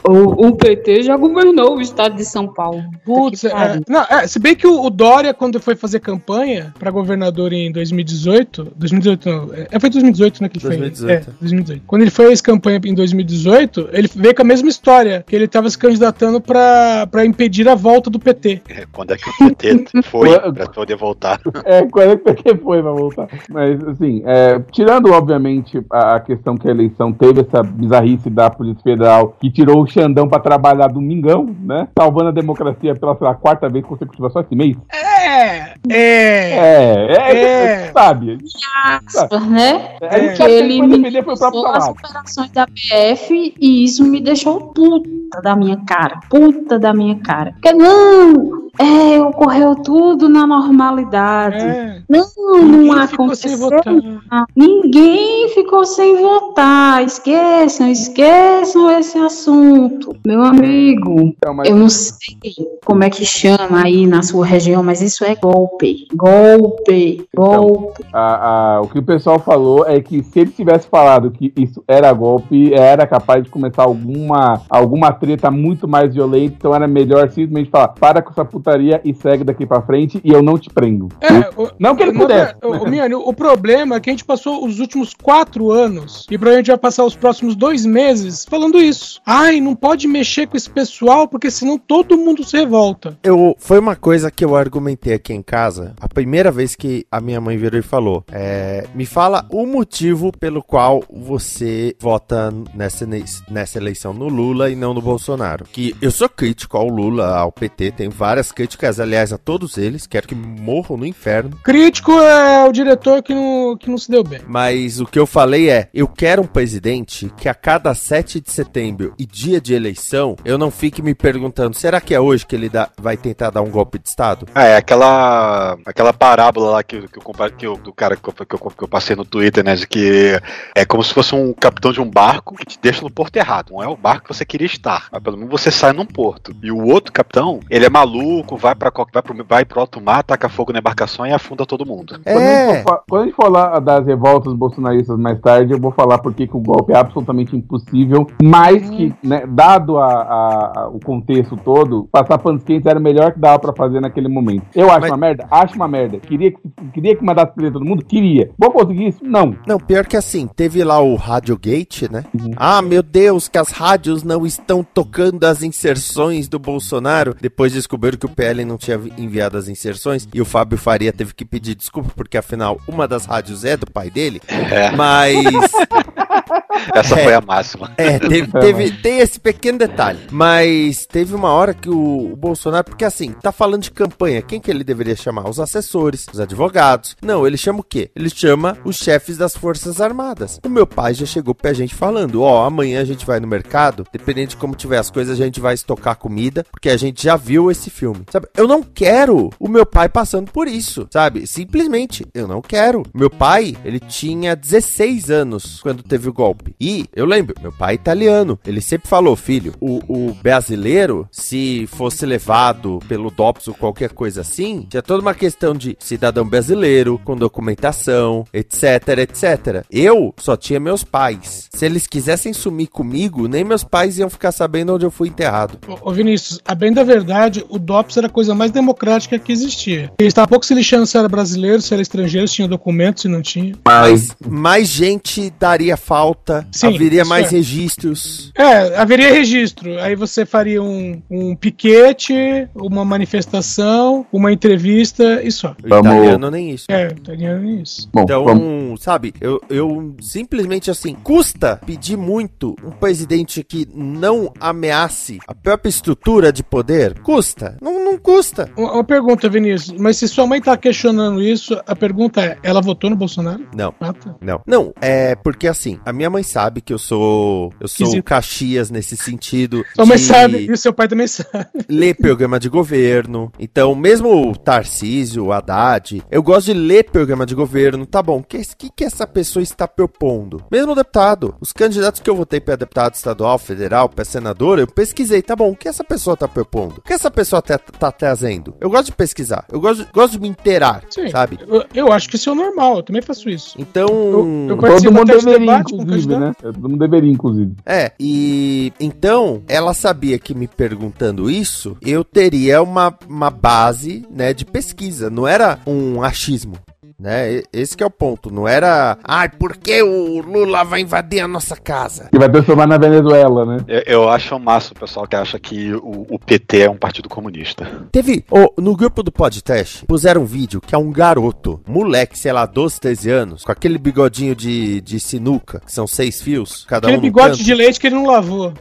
o, o PT já governou o estado de São Paulo. Putz, é, pariu. não, é, se bem que o, o Dória, quando foi fazer campanha pra governador em 2018, 2018 não, é, foi 2018, né, que ele 2018. foi, é, 2018. Quando ele fez campanha em 2018, ele veio com a mesma história, que ele tava se candidatando pra, pra impedir a volta do PT. É, Quando é que o PT foi pra poder voltar? É, quando é que que foi pra voltar? Mas, assim, é, tirando, obviamente, a, a questão que a eleição teve essa bizarrice da Polícia Federal, que tirou o Xandão pra trabalhar domingão, né? Salvando a democracia pela, sei lá, quarta vez consecutiva só esse mês. É, é, É, é, É. você sabe. Aspas, né? A gente Porque sabe que ele me defender foi o próprio as operações da PF e isso me deixou puta da minha cara. Puta da minha cara. Porque não, é, ocorreu tudo na normalidade. é. Não, não Ninguém ficou sem aconteceu. Ninguém ficou sem votar. Esqueçam, esqueçam esse assunto. Meu amigo, Então, mas- eu não sei como é que chama aí na sua região, mas isso é golpe. Golpe, golpe. A- a- o que o pessoal falou é que se ele tivesse falado que isso era golpe, era capaz de começar alguma, alguma treta muito mais violenta, então era melhor simplesmente falar, para com essa putaria e segue daqui pra frente e eu não te prendo. É, o, Não que ele pudesse. ver- o, o, Miane, o problema é que a gente passou os últimos quatro anos e provavelmente vai passar os próximos dois meses falando isso. Ai, não pode mexer com esse pessoal porque senão todo mundo se revolta. Eu, foi uma coisa que eu argumentei aqui em casa, a primeira vez que a minha mãe virou e falou: é, Me fala o motivo pelo qual você vota nessa, ne- nessa eleição no Lula e não no Bolsonaro. Que eu sou crítico ao Lula, ao PT, tenho várias críticas, aliás, a todos eles, quero que morram no inferno. Crítico é o diretor que não, que não se deu bem. Mas o que eu falei é: eu quero um presidente que a cada 7 de setembro e dia de eleição eu não fique me perguntando: será que é hoje que ele dá- vai tentar dar um golpe de Estado? Ah, é aquela, aquela parábola lá que, que, eu, compa- que eu- do cara que eu, que, eu, que eu passei no Twitter, né? De que é como se fosse um capitão de um barco que te deixa no porto errado. Não é o barco que você queria estar. Mas pelo menos você sai num porto. E o outro capitão, ele é maluco, vai para vai pro, vai pro alto mar, taca fogo na embarcação e afunda todo mundo. Quando, a gente for, fa- quando a gente falar das revoltas bolsonaristas mais tarde, eu vou falar porque que o golpe é absolutamente impossível, mas que, né, dado a- a- a- o contexto todo, passar panos quentes era o melhor que dava pra fazer naquele momento. Eu acho Mas- uma merda? Acho uma merda. Queria que, queria que mandasse prender todo mundo? Queria. Vou conseguir isso? Não. Não, pior que assim, teve lá o Radiogate, né? Ah, meu Deus, que as rádios não estão tocando as inserções do Bolsonaro. Depois descobriram que o PL não tinha enviado as inserções e o Fábio Faria teve que pedir desculpa, porque afinal uma das rádios é do pai dele. É. Mas. Essa É. foi a máxima. É, teve, teve- tem esse pequeno detalhe. Mas teve uma hora que o, o Bolsonaro, porque assim, tá falando de campanha, quem que ele deveria chamar? Os assessores, os advogados. Não, ele chama o quê? Ele chama os chefes das Forças Armadas. O meu pai já chegou pra gente falando: ó, amanhã a gente vai no mercado, dependendo de como tiver as coisas, a gente vai estocar comida, porque a gente já viu esse filme. Sabe? Eu não quero o meu pai passando por isso, sabe? Simplesmente, eu não quero. Meu pai, ele tinha 16 anos quando teve o golpe. Sabe? E eu lembro, meu pai é italiano. Ele sempre falou, filho, o, o brasileiro, se fosse levado pelo DOPS ou qualquer coisa assim, tinha toda uma questão de cidadão brasileiro, com documentação, etc, etc. Eu só tinha meus pais. Se eles quisessem sumir comigo, nem meus pais iam ficar sabendo onde eu fui enterrado. Ô, ô, Vinícius, a bem da verdade, o DOPS era a coisa mais democrática que existia. Ele estava pouco se lixando se era brasileiro, se era estrangeiro, se tinha documento, se não tinha. Mas mais gente daria falta, Sim, haveria mais é. registros. É, haveria registro. Aí você faria um, um piquete, uma manifestação, uma entrevista e só. O italiano nem isso. É, italiano é isso. Bom, Então, vamos- sabe, eu, eu simplesmente assim, custa pedir muito um presidente que não ameace a própria estrutura de poder? Custa. Não, não custa. Uma, uma pergunta, Vinícius, mas se sua mãe tá questionando isso, a pergunta é: ela votou no Bolsonaro? Não. Ah, tá. Não. Não, é porque assim, a minha mãe sabe que eu sou. Eu sou Esquisito. Caxias nesse sentido. Sua mãe de sabe e o seu pai também sabe. Ler programa de governo. Então, mesmo o Tarcísio, o Haddad, eu gosto de ler programa de governo. Tá bom, o que, que, que essa pessoa está propondo? Mesmo o deputado, os candidatos que eu votei para deputado estadual, federal, para senador, eu pesquisei, tá bom, o que essa pessoa tá propondo? O que essa pessoa tá, tá trazendo? Eu gosto de pesquisar, eu gosto, de- gosto de me inteirar, Sim. sabe? Eu, eu acho que isso é o normal, eu também faço isso. Então. Eu- eu Todo mundo de deveria, debate com inclusive, candidato. né? Todo mundo deveria, inclusive. É, e então ela sabia que me perguntando isso, eu teria uma, uma base, né, de pesquisa, não era um achismo. Né? E- Esse que é o ponto, não era, ai, por que o Lula vai invadir a nossa casa? Que vai transformar na Venezuela, né? Eu, eu acho máximo o pessoal que acha que o, o PT é um partido comunista. Teve, ô, no grupo do podcast, puseram um vídeo que é um garoto, moleque, sei lá, 12, 13 anos, com aquele bigodinho de, de sinuca, que são seis fios, cada Aquele um bigode canto. de leite que ele não lavou.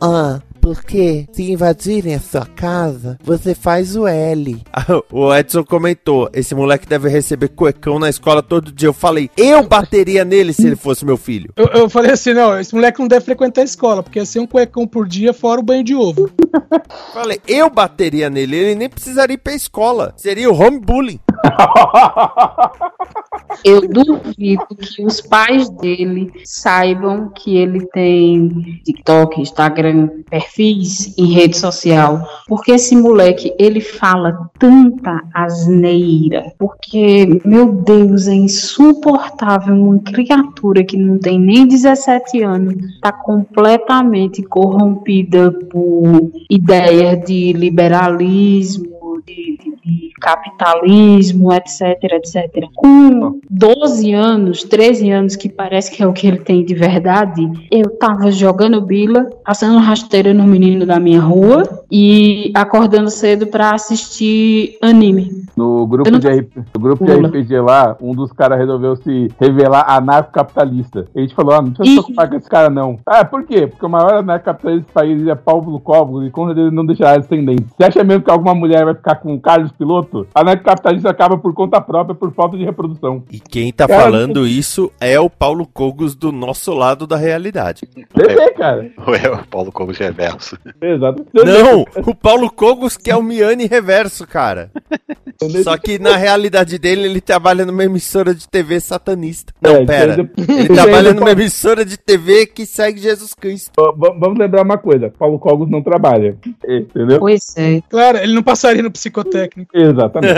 Ah, porque se invadirem a sua casa, você faz o L. o Edson comentou: esse moleque deve receber cuecão na escola todo dia. Eu falei, eu bateria nele se ele fosse meu filho. Eu, eu falei assim: não, esse moleque não deve frequentar a escola, porque ia ser um cuecão por dia fora o banho de ovo. Falei, eu bateria nele, ele nem precisaria ir pra escola. Seria o home bullying. Eu duvido que os pais dele saibam que ele tem TikTok, Instagram, perfis em rede social. Porque esse moleque, ele fala tanta asneira. Porque, meu Deus, é insuportável uma criatura que não tem nem 17 anos, tá completamente corrompida por ideias de liberalismo, de, de- de capitalismo, etc, etc. Com 12 anos, 13 anos, que parece que é o que ele tem de verdade, eu tava jogando bila, passando rasteira no menino da minha rua e acordando cedo pra assistir anime. No grupo, não de, RP no grupo de. RPG lá, um dos caras resolveu se revelar anarcocapitalista. A gente falou, ah, não precisa se preocupar com esse cara não. Ah, por quê? Porque o maior anarcocapitalista desse país é Paulo Covos e com certeza ele não deixará descendente. Você acha mesmo que alguma mulher vai ficar com o Carlos Piloto? Anarcocapitalista acaba por conta própria, por falta de reprodução. E quem tá Cara, falando isso é o Paulo Cogos do nosso lado da realidade. Cara. É o Paulo Cogos reverso. Exato. Não, o Paulo Cogos que é o Miane reverso, cara. Só que na realidade dele, ele trabalha numa emissora de TV satanista. Não, É, pera. então- Ele trabalha numa emissora de TV que segue Jesus Cristo. Vamos lembrar uma coisa: Paulo Cogos não trabalha. Entendeu? Pois é. Claro, ele não passaria no psicotécnico. Exatamente.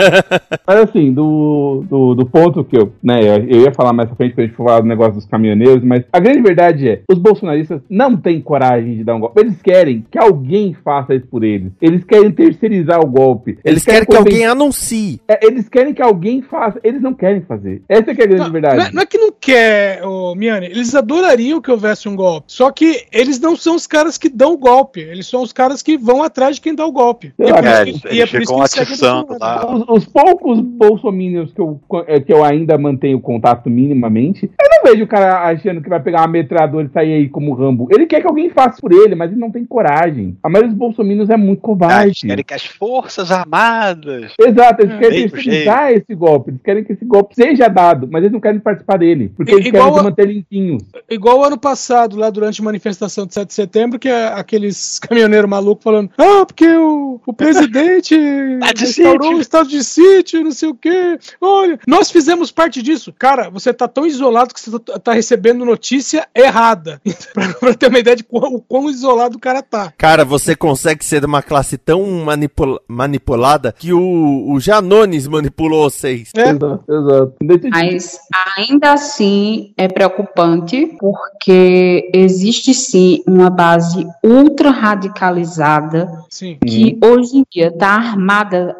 Mas assim, do, do, do ponto que eu, né, eu ia falar mais pra frente pra gente falar do negócio dos caminhoneiros, mas a grande verdade é, os bolsonaristas não têm coragem de dar um golpe. Eles querem que alguém faça isso por eles. Eles querem terceirizar o golpe. Eles querem que conven- alguém anuncie. É, eles querem que alguém faça. Eles não querem fazer. Essa é que é a grande Não, verdade. não é, não é que não quer, ô, Miane, eles adorariam que houvesse um golpe. Só que eles não são os caras que dão o golpe. Eles são os caras que vão atrás de quem dá o golpe. E é por isso eles, que- é eles por atiçando Bolsonaro. lá. Os, os poucos bolsominions que eu, é, que eu ainda mantenho contato minimamente, eu não vejo o cara achando que vai pegar uma metralhadora e sair aí como Rambo. Ele quer que alguém faça por ele, mas ele não tem coragem. A maioria dos bolsominions é muito covarde. eles querem que as forças armadas. Exato, eles querem Bem terceirizar esse golpe. Eles querem que esse golpe seja dado, mas eles não querem participar dele. Porque I- eles querem a- manter limpinhos. Igual o ano passado, lá durante a manifestação de 7 de setembro, que é aqueles caminhoneiros malucos falando: Ah, porque o, o presidente Tá de restaurou sítio." o estado de sítio, não sei o quê. Olha, nós fizemos parte disso. Cara, você tá tão isolado que você tá- tá recebendo notícia errada. pra, pra ter uma ideia de quão, o quão isolado o cara tá. Cara, você consegue ser de uma classe tão manipula- manipulada que o, o Janones manipulou vocês. É. Exato, exato. Mas ainda assim é preocupante porque existe sim uma base ultra radicalizada Sim. que hoje em dia está armada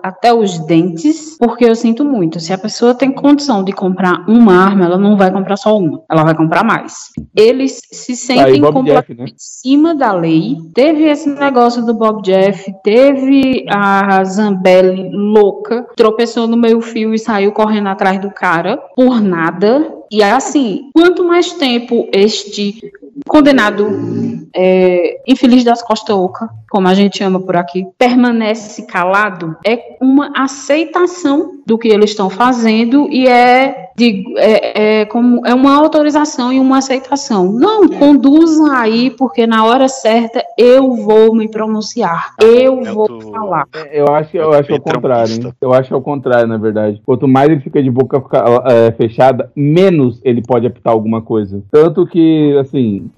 até os dentes, porque eu sinto muito, se a pessoa tem condição de comprar uma arma, ela não vai comprar só uma, ela vai comprar mais. Eles se sentem Bob completamente Jeff, né? em cima da lei. Teve esse negócio do Bob Jeff, teve a Zambelli louca, tropeçou no meio fio e saiu correndo atrás do cara por nada. E assim, quanto mais tempo este condenado é, infeliz das costas oca, como a gente chama por aqui, permanece calado, é uma aceitação do que eles estão fazendo e é, de, é, é como é uma autorização e uma aceitação. Não, conduzam aí, porque na hora certa eu vou me pronunciar, eu vou falar. Eu acho, eu acho que é o contrário, hein? Eu acho que é o contrário, na verdade. Quanto mais ele fica de boca é, fechada, menos ele pode apitar alguma coisa. Tanto que, assim,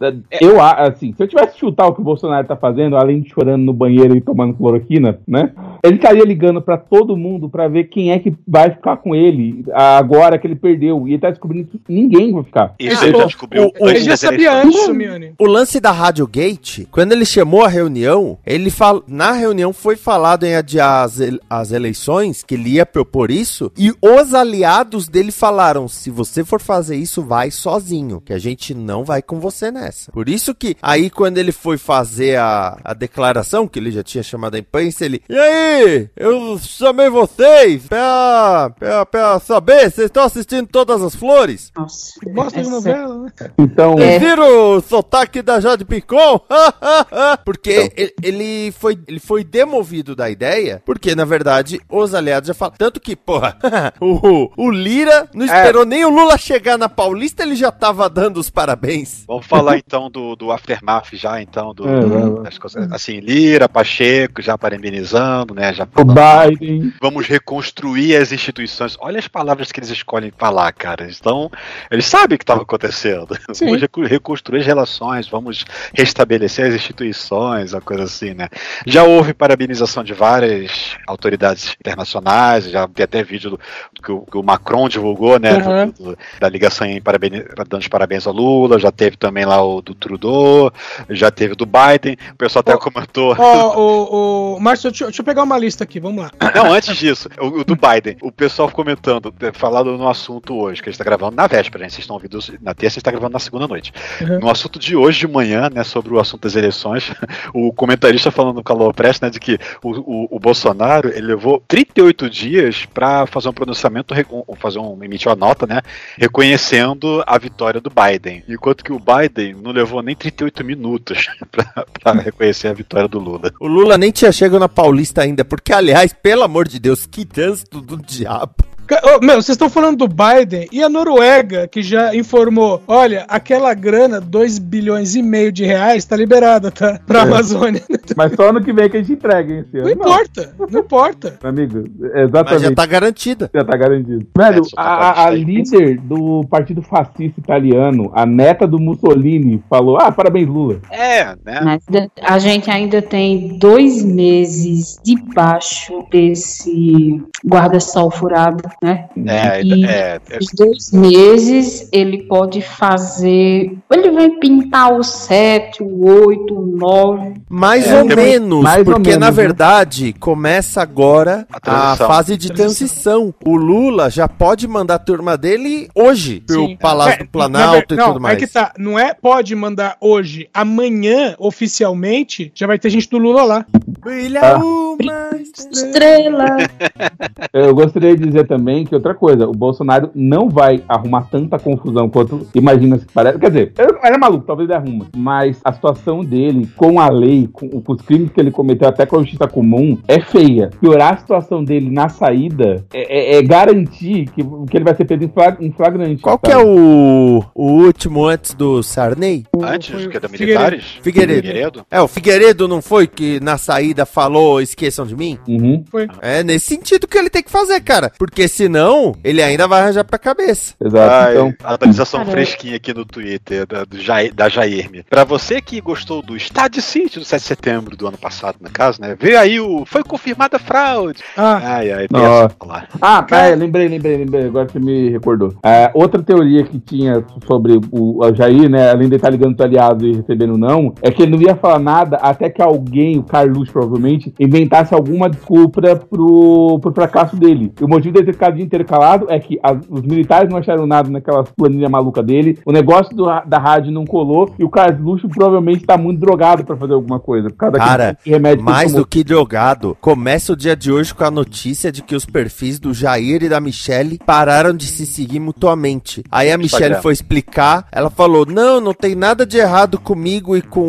eu a- assim, se eu tivesse que chutar o que o Bolsonaro tá fazendo, além de chorando no banheiro e tomando cloroquina, né? Ele estaria ligando pra todo mundo pra ver quem é que vai ficar com ele agora que ele perdeu. E ele tá descobrindo que ninguém vai ficar. Isso ele já descobriu o- antes Ele já sabia antes, Miane. O lance da Rádio Gate, quando ele chamou a reunião, ele fal... na reunião foi falado em adiar as, ele- as eleições, que ele ia propor isso, e os aliados dele falaram: se você for fazer isso, vai sozinho, que a gente não vai com você nessa. Por isso que aí, quando ele foi fazer a, a declaração, que ele já tinha chamado a imprensa, ele. E aí? Eu chamei vocês pra, pra, pra saber, vocês estão assistindo todas as flores? Nossa, Que bosta de novela, né? Então, É. Vocês viram o sotaque da Jade Picon? porque ele, ele foi, ele foi demovido da ideia, porque na verdade os aliados já falam. Tanto que, porra, o, o Lira não esperou nem o Lula chegar na Paulista, ele já tava dando os parabéns. Vamos falar então do, do Aftermath já, então, do, É, vai lá. das coisas. Assim, Lira, Pacheco, já parabenizando, né? Já o Biden. Vamos reconstruir as instituições. Olha as palavras que eles escolhem falar, cara. Então, eles sabem o que estava acontecendo. Sim. Vamos reconstruir as relações, vamos restabelecer as instituições, uma coisa assim, né? Já houve parabenização de várias autoridades internacionais, já vi até vídeo do, que, o, que o Macron divulgou, né? Uhum. do- da ligação em parabeni- dando os parabéns ao Lula, já teve também lá o do Trudeau, já teve do Biden. O pessoal até Ó, comentou. Ó, o, o, Márcio, deixa, deixa eu pegar uma lista aqui, vamos lá. Não, antes disso, o, o do Biden, o pessoal comentando, falado no assunto hoje, que a gente tá gravando na véspera, né? Vocês estão ouvindo na terça, a gente tá gravando na segunda noite. Uhum. No assunto de hoje de manhã, né, sobre o assunto das eleições, o comentarista falando no Calor Press, né, de que o, o, o Bolsonaro, ele levou 38 dias para fazer um pronunciamento, fazer um, emitir uma nota, né, reconhecendo a vitória do Biden. Enquanto que o Biden não levou nem 38 minutos para reconhecer a vitória do Lula. O Lula nem tinha chegado na Paulista ainda, porque, aliás, pelo amor de Deus, que trânsito do diabo. Ô, meu, vocês estão falando do Biden e a Noruega, que já informou: olha, aquela grana, 2 bilhões e meio de reais, tá liberada, tá? Pra É. Amazônia. Mas só ano que vem que a gente entrega, hein? ano. Não importa, não importa. Amigo, exatamente. Mas já tá garantida. Já tá garantido. Velho, É, só tá a, a líder do partido fascista italiano, a neta do Mussolini, falou: Ah, parabéns, Lula. É, né? Mas a gente ainda tem dois meses debaixo desse guarda-sol furado, né? É, E é, é, os dois meses ele pode fazer. Ele vai pintar o 7, o 8, o 9. Mais É, ou menos, mais ou porque menos, na né? verdade começa agora A a, fase de transição. O Lula já pode mandar a turma dele hoje pro Sim. Palácio É, do na Planalto ver- e não, tudo mais. É que tá, não é pode mandar hoje, amanhã, oficialmente, já vai ter gente do Lula lá. Brilha Ah. uma Estrela! Eu gostaria de dizer também que outra coisa, o Bolsonaro não vai arrumar tanta confusão quanto imagina se parece. Quer dizer, ele é maluco, talvez ele arruma. Mas a situação dele com a lei, com, com os crimes que ele cometeu, até com a justiça comum, é feia. Piorar a situação dele na saída é, é- é garantir que, que ele vai ser pego em, flag- em flagrante. Qual que é sabe? o, o último antes do Sarney? Antes que é da Figueiredo. militares? Figueiredo. É, o Figueiredo não foi que na saída falou, esqueçam de mim? Uhum. Foi. É nesse sentido que ele tem que fazer, cara. Porque senão, ele ainda vai arranjar pra cabeça. Exato. Ai, Então, atualização Caramba. fresquinha aqui no Twitter da, do Jair, da Jairme. Pra você que gostou do Estado de Sítio do 7 de setembro do ano passado, no caso, né? Vê aí o. Foi confirmada a fraude. Ah, Ai, ai, essa lá. Ah, tá, é, lembrei, lembrei, lembrei. Agora você me recordou. É, outra teoria que tinha sobre o, o Jair, né? Além de estar ligando pro aliado e recebendo não, é que ele não ia falar nada até que alguém, o Carluxo provavelmente, inventasse alguma desculpa pro, pro fracasso dele. E o motivo dele ter ficado intercalado é que as- os militares não acharam nada naquela planilha maluca dele, o negócio do da rádio não colou e o Carluxo provavelmente tá muito drogado pra fazer alguma coisa. Por causa Cara, remédio Mais do que drogado, começa o dia de hoje com a notícia de que os perfis do Jair e da Michelle pararam de se seguir mutuamente. Aí a Michelle foi explicar, ela falou: Não, não tem nada de errado comigo e com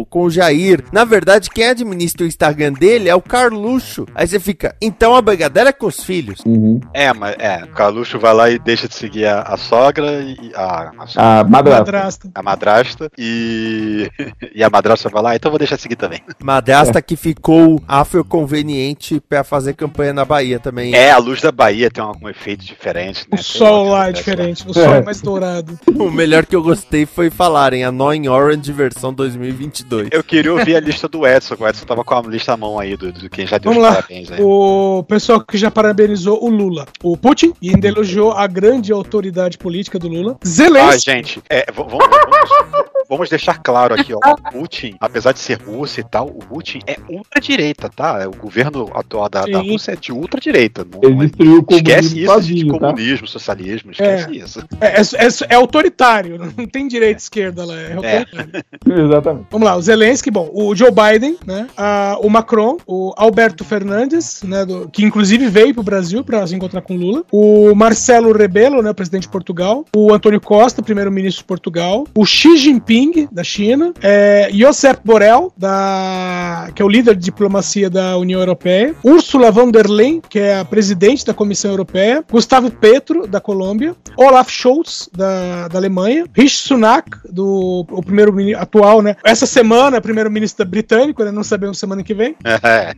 o, com o Jair. Na verdade, quem administra o Instagram dele é o Carluxo. Aí você fica, então a brigadeira é com os filhos. Uhum. É, mas é, o Carluxo vai lá e deixa de seguir a, a sogra e a, a, A madrasta. a madrasta e, e a madrasta vai lá, então vou deixar de seguir também. Madrasta que ficou afroconveniente pra fazer campanha na Bahia também. É, a luz da Bahia tem um, um efeito diferente. Né? O Tem sol lá é diferente. O sol é mais dourado. O melhor que eu gostei foi falarem Annoying Orange versão 2022. Eu queria ouvir a lista do Edson, que o Edson tava com a lista à mão aí, do, do quem já deu Vamos os lá. parabéns aí. O pessoal que já parabenizou o Lula. O Putin e ainda elogiou a grande autoridade política do Lula. Ah, Zelensky. gente, é, vamos, vamos- vamos deixar claro aqui, ó. O Putin, apesar de ser russo e tal, o Putin é ultradireita, tá? É, O governo atual da, da. Rússia é de ultradireita. Não, Ele não é- destruiu o esquece isso sozinho, de tá? comunismo, socialismo, esquece isso. É, é- é- é autoritário, não tem direita esquerda lá. É autoritário. Exatamente. Vamos lá, o Zelensky, bom, o Joe Biden, né? a- o Macron, o Alberto Fernandes, né? do- que inclusive veio pro Brasil para se encontrar com Lula. O Marcelo Rebelo, né? Presidente de Portugal. O Antônio Costa, primeiro-ministro de Portugal. O Xi Jinping, da China. É, Josep Borrell, da, que é o líder de diplomacia da União Europeia. Ursula von der Leyen, que é a presidente da Comissão Europeia. Gustavo Petro, da Colômbia. Olaf Scholz, da, da Alemanha. Rishi Sunak, do o primeiro-ministro atual, né? Essa semana, primeiro-ministro britânico, né? Não sabemos semana que vem. É,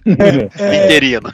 É, interino.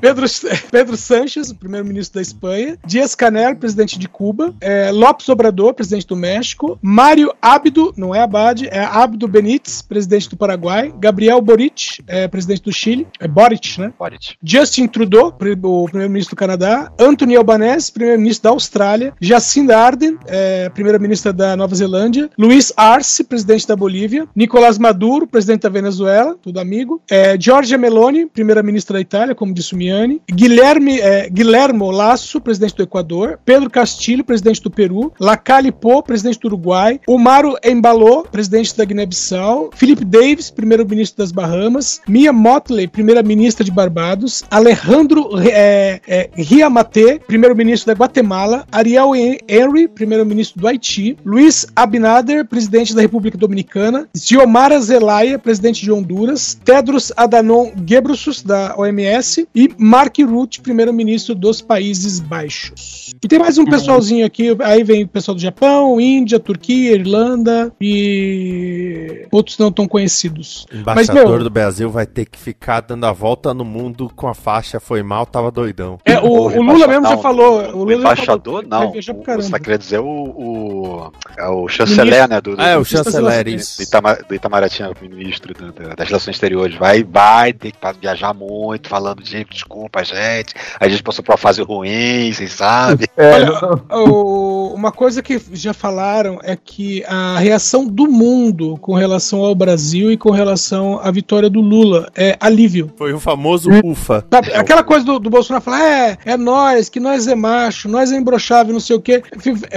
Pedro, Pedro Sanches, o primeiro-ministro da Espanha, Dias Canel, presidente de Cuba, é, Lopes Obrador, presidente do México, Mário Abdo, não é Abad, é Abdo Benítez, presidente do Paraguai, Gabriel Boric, é, presidente do Chile, é Boric, né? Boric. Justin Trudeau, o primeiro-ministro do Canadá, Anthony Albanese, primeiro-ministro da Austrália, Jacinda Ardern, é, primeira-ministra da Nova Zelândia, Luiz Arce, presidente da Bolívia, Nicolás Maduro, presidente da Venezuela, tudo amigo, é, Giorgia Meloni, primeira-ministra da Itália, como disse o Miani, Guilherme, é, Guilhermo Lasso, presidente do Equador, Pedro Castilho, presidente do Peru, Lacalle Pou, presidente do Uruguai, Umaro Embaló, presidente da Guiné-Bissau, Philip Davis, primeiro-ministro das Bahamas, Mia Motley, primeira-ministra de Barbados, Alejandro é, é, Riamate, primeiro-ministro da Guatemala, Ariel Hen- Henry, primeiro-ministro do Haiti, Luiz Abinader, presidente da República Dominicana, Xiomara Zelaya, presidente de Honduras, Tedros Adhanom Ghebreyesus, da OMS, e Mark Rutte, primeiro-ministro dos Países Baixos. E tem mais um pessoalzinho aqui, aí vem o pessoal do Japão, Índia, Turquia, Irlanda e outros não tão conhecidos. O Mas, embaixador meu, do Brasil vai ter que ficar dando a volta no mundo com a faixa foi mal, tava doidão. é, o, o Lula mesmo já falou. O, O Lula já embaixador, falou, não. O-. Você tá querendo dizer o, o, é o chanceler, né? Do, do, Ah, é, o do- chanceler, do, isso. Itama, do Itamaraty, né, o ministro do- do- das Relações Exteriores. Vai, vai ter que viajar muito, falando, gente, desculpa, gente. A gente passou por uma fase ruim, vocês sabem. É, o- uma coisa que já falaram é que a reação do mundo com relação ao Brasil e com relação à vitória do Lula é alívio. Foi o famoso ufa. Sabe, aquela coisa do, do Bolsonaro falar, é, é nós, que nós é macho, nós é imbrochável, não sei o quê.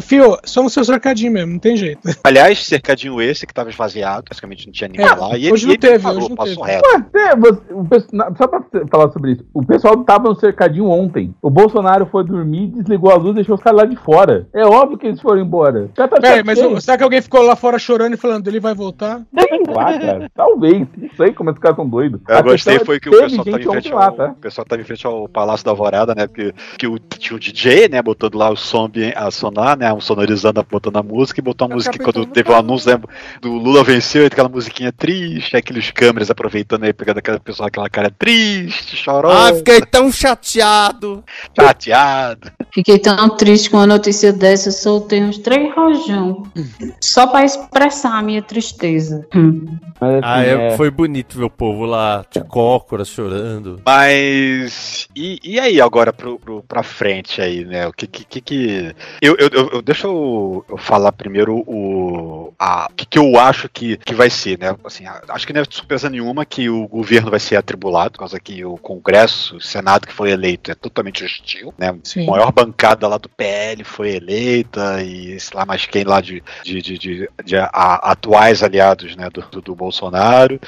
Fio, só no seu cercadinho mesmo, não tem jeito. Aliás, cercadinho esse que tava esvaziado, praticamente não tinha ninguém É, lá. E hoje ele, não ele teve, parou, hoje não passou teve. reto. Ué, é, você- o só pra falar sobre isso, o pessoal tava no cercadinho ontem. O Bolsonaro foi dormir, desligou a luz e deixou os caras lá de fora. É óbvio que eles foram embora. Já tá Peraí, mas o- será que alguém ficou lá fora chorando e falando, ele vai voltar? Sei lá, cara. Talvez. Não sei como esses caras são doidos. Eu A gostei questão é foi que o pessoal tava em gente frente ao, lá, tá? o pessoal tava em frente ao Palácio da Alvorada, né? Porque que o, tinha o DJ, né? Botando lá o som a sonar, né? Sonorizando, botando a música e botou a música quando teve o anúncio né, do Lula venceu, e aquela musiquinha triste, aqueles câmeras aproveitando aí, pegando aquela pessoa, aquela cara triste, chorosa, Ah, fiquei tão chateado. Chateado. Fiquei tão triste com a notícia dessa, soltei uns três rojão. Só pra expressar a minha tristeza. Hum. Mas, assim, Ah, é, é- foi bonito ver o povo lá de cócora chorando. Mas. E, e aí, agora pro, pro, pra frente aí, né? O que que. que, que- Eu, eu, eu- eu- deixa eu, eu falar primeiro o. A, o que, que eu acho que, que vai ser, né? Assim, a- acho que não é surpresa nenhuma que o governo vai ser atribulado, por causa que o Congresso, o Senado que foi eleito é totalmente hostil, né? Sim. A maior bancada lá do PL foi eleita, e sei lá mais quem lá de, de, de, de- de a- atuais aliados né, do, do, do Bolsonaro.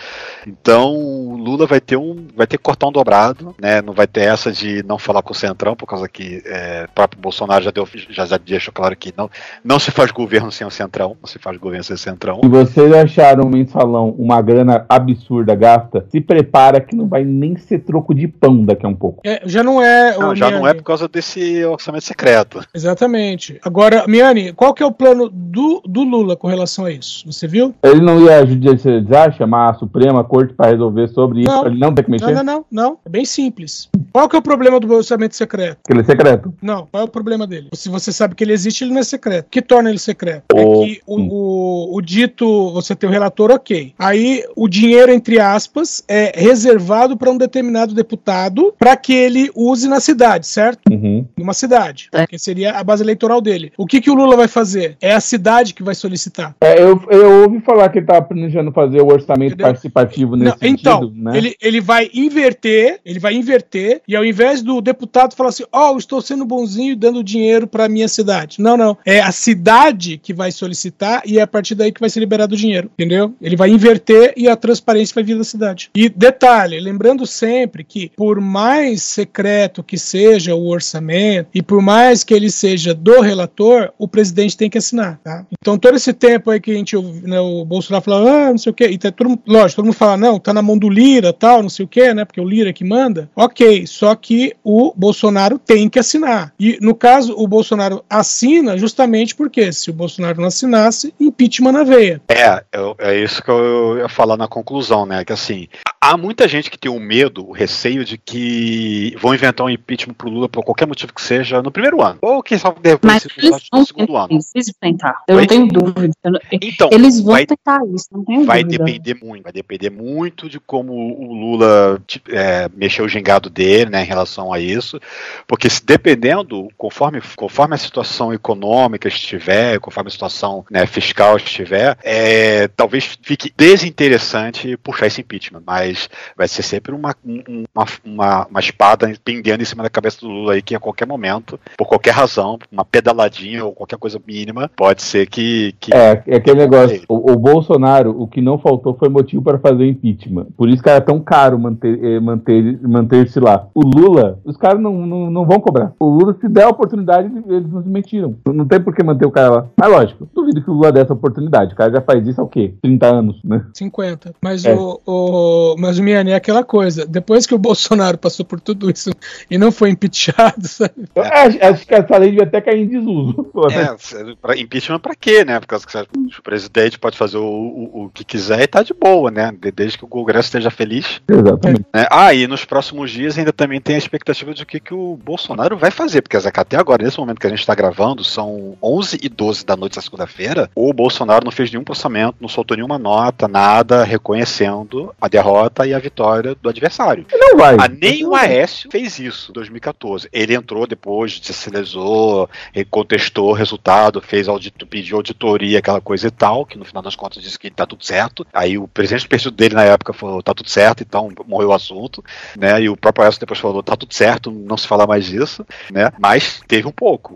Então o Lula vai ter um. vai ter que cortar um dobrado, né? Não vai ter essa de não falar com o Centrão, por causa que é, o próprio Bolsonaro já, deu, já, já deixou claro que não, não se faz governo sem o Centrão, não se faz governo sem o Centrão. Se vocês acharam o mensalão uma grana absurda gasta, se prepara que não vai nem ser troco de pão daqui a um pouco. É, já não é. Não, ô, já não é por causa desse orçamento secreto. Exatamente. Agora, Miane, qual que é o plano do, do Lula com relação a isso? Você viu? Ele não ia judicializar, chamar a Suprema Corte para resolver sobre isso, Não. pra ele não ter que mexer? Não, não, não, não. É bem simples. Qual que é o problema do orçamento secreto? Porque ele é secreto. Não, qual é o problema dele? Se você sabe que ele existe, ele não é secreto. O que torna ele secreto? O- É que o, o, o dito, você tem o relator, ok. Aí o dinheiro, entre aspas, é reservado para um determinado deputado para que ele use na cidade, certo? Uhum. Numa cidade. Que seria a base eleitoral dele. O que, que o Lula vai fazer? É a cidade que vai solicitar. É, eu, eu ouvi falar que ele estava planejando fazer o orçamento Entendeu? participativo nesse Não, então, sentido, né? ele, ele vai inverter, ele vai inverter, e ao invés do deputado falar assim, ó, eu estou sendo bonzinho e dando dinheiro para minha cidade. Não, não. É a cidade que vai solicitar e é a partir daí que vai ser liberado o dinheiro, entendeu? Ele vai inverter e a transparência vai vir da cidade. E detalhe, lembrando sempre que por mais secreto que seja o orçamento e por mais que ele seja do relator, o presidente tem que assinar, tá? Então todo esse tempo aí que a gente né, o Bolsonaro falando, ah, não sei o quê, e tá todo lógico, todo mundo fala, não, tá na mão do Lira, tal, não sei o quê, né? Porque é o Lira que manda. Ok, só que o Bolsonaro tem que assinar. E no caso, o Bolsonaro assina justamente porque se o Bolsonaro não assinasse, impeachment na veia. É, é isso que eu ia falar na conclusão, né? Que assim, há muita gente que tem o medo, o receio de que vão inventar um impeachment pro Lula por qualquer motivo que seja no primeiro ano. Ou que só depois Mas se eles vão no segundo ano. Eles tentar. Eu Oi? não tenho dúvida. Eu não- Então, eles vão vai- tentar isso, não tenho Vai dúvida. depender muito, vai depender muito de como o Lula é, mexeu o gingado dele, né, em relação a isso, porque se dependendo, conforme, conforme a situação econômica estiver, conforme a situação né, fiscal estiver, é, talvez fique desinteressante puxar esse impeachment, mas vai ser sempre uma, um- uma, uma, uma espada pendendo em cima da cabeça do Lula aí, que a qualquer momento, por qualquer razão, uma pedaladinha ou qualquer coisa mínima, pode ser que... que É, é aquele negócio. O, o Bolsonaro, o que não faltou foi motivo para fazer o impeachment. Por isso que era tão caro manter, eh, manter, manter-se lá. O Lula, os caras não, não, não vão cobrar. O Lula, se der a oportunidade, eles não se mentiram. Não, tem por que manter o cara lá. Mas lógico, duvido que o Lula desse a oportunidade. O cara já faz isso há o quê? 30 anos, né? 50. Mas É. o, o mas o Miane é aquela coisa. Depois que o Bolsonaro passou por tudo isso e não foi impeachado, sabe? Eu acho, que essa lei devia até cair em desuso. pô, né? É, pra, impeachment pra quê, né? Porque o presidente pode fazer o, o, o que quiser e tá de boa, né? De- Desde que o Congresso esteja feliz. Exatamente. né? Ah, e nos próximos dias ainda também tem a expectativa de o que, que o Bolsonaro vai fazer, porque até agora, nesse momento que a gente está gravando, são 11 e 12 da noite da segunda-feira, o Bolsonaro não fez nenhum processamento, não soltou nenhuma nota, nada, reconhecendo a derrota e a vitória do adversário. Não vai. Ah, nem o Aécio fez isso em 2014. Ele entrou depois, ele contestou o resultado, fez audito, pediu auditoria, aquela coisa e tal, que no final das contas disse que tá tudo certo. Aí o presidente do partido dele na época falou, tá tudo certo, então morreu o assunto, né? E o próprio Aécio depois falou, tá tudo certo, não se fala mais disso, né? Mas teve um pouco.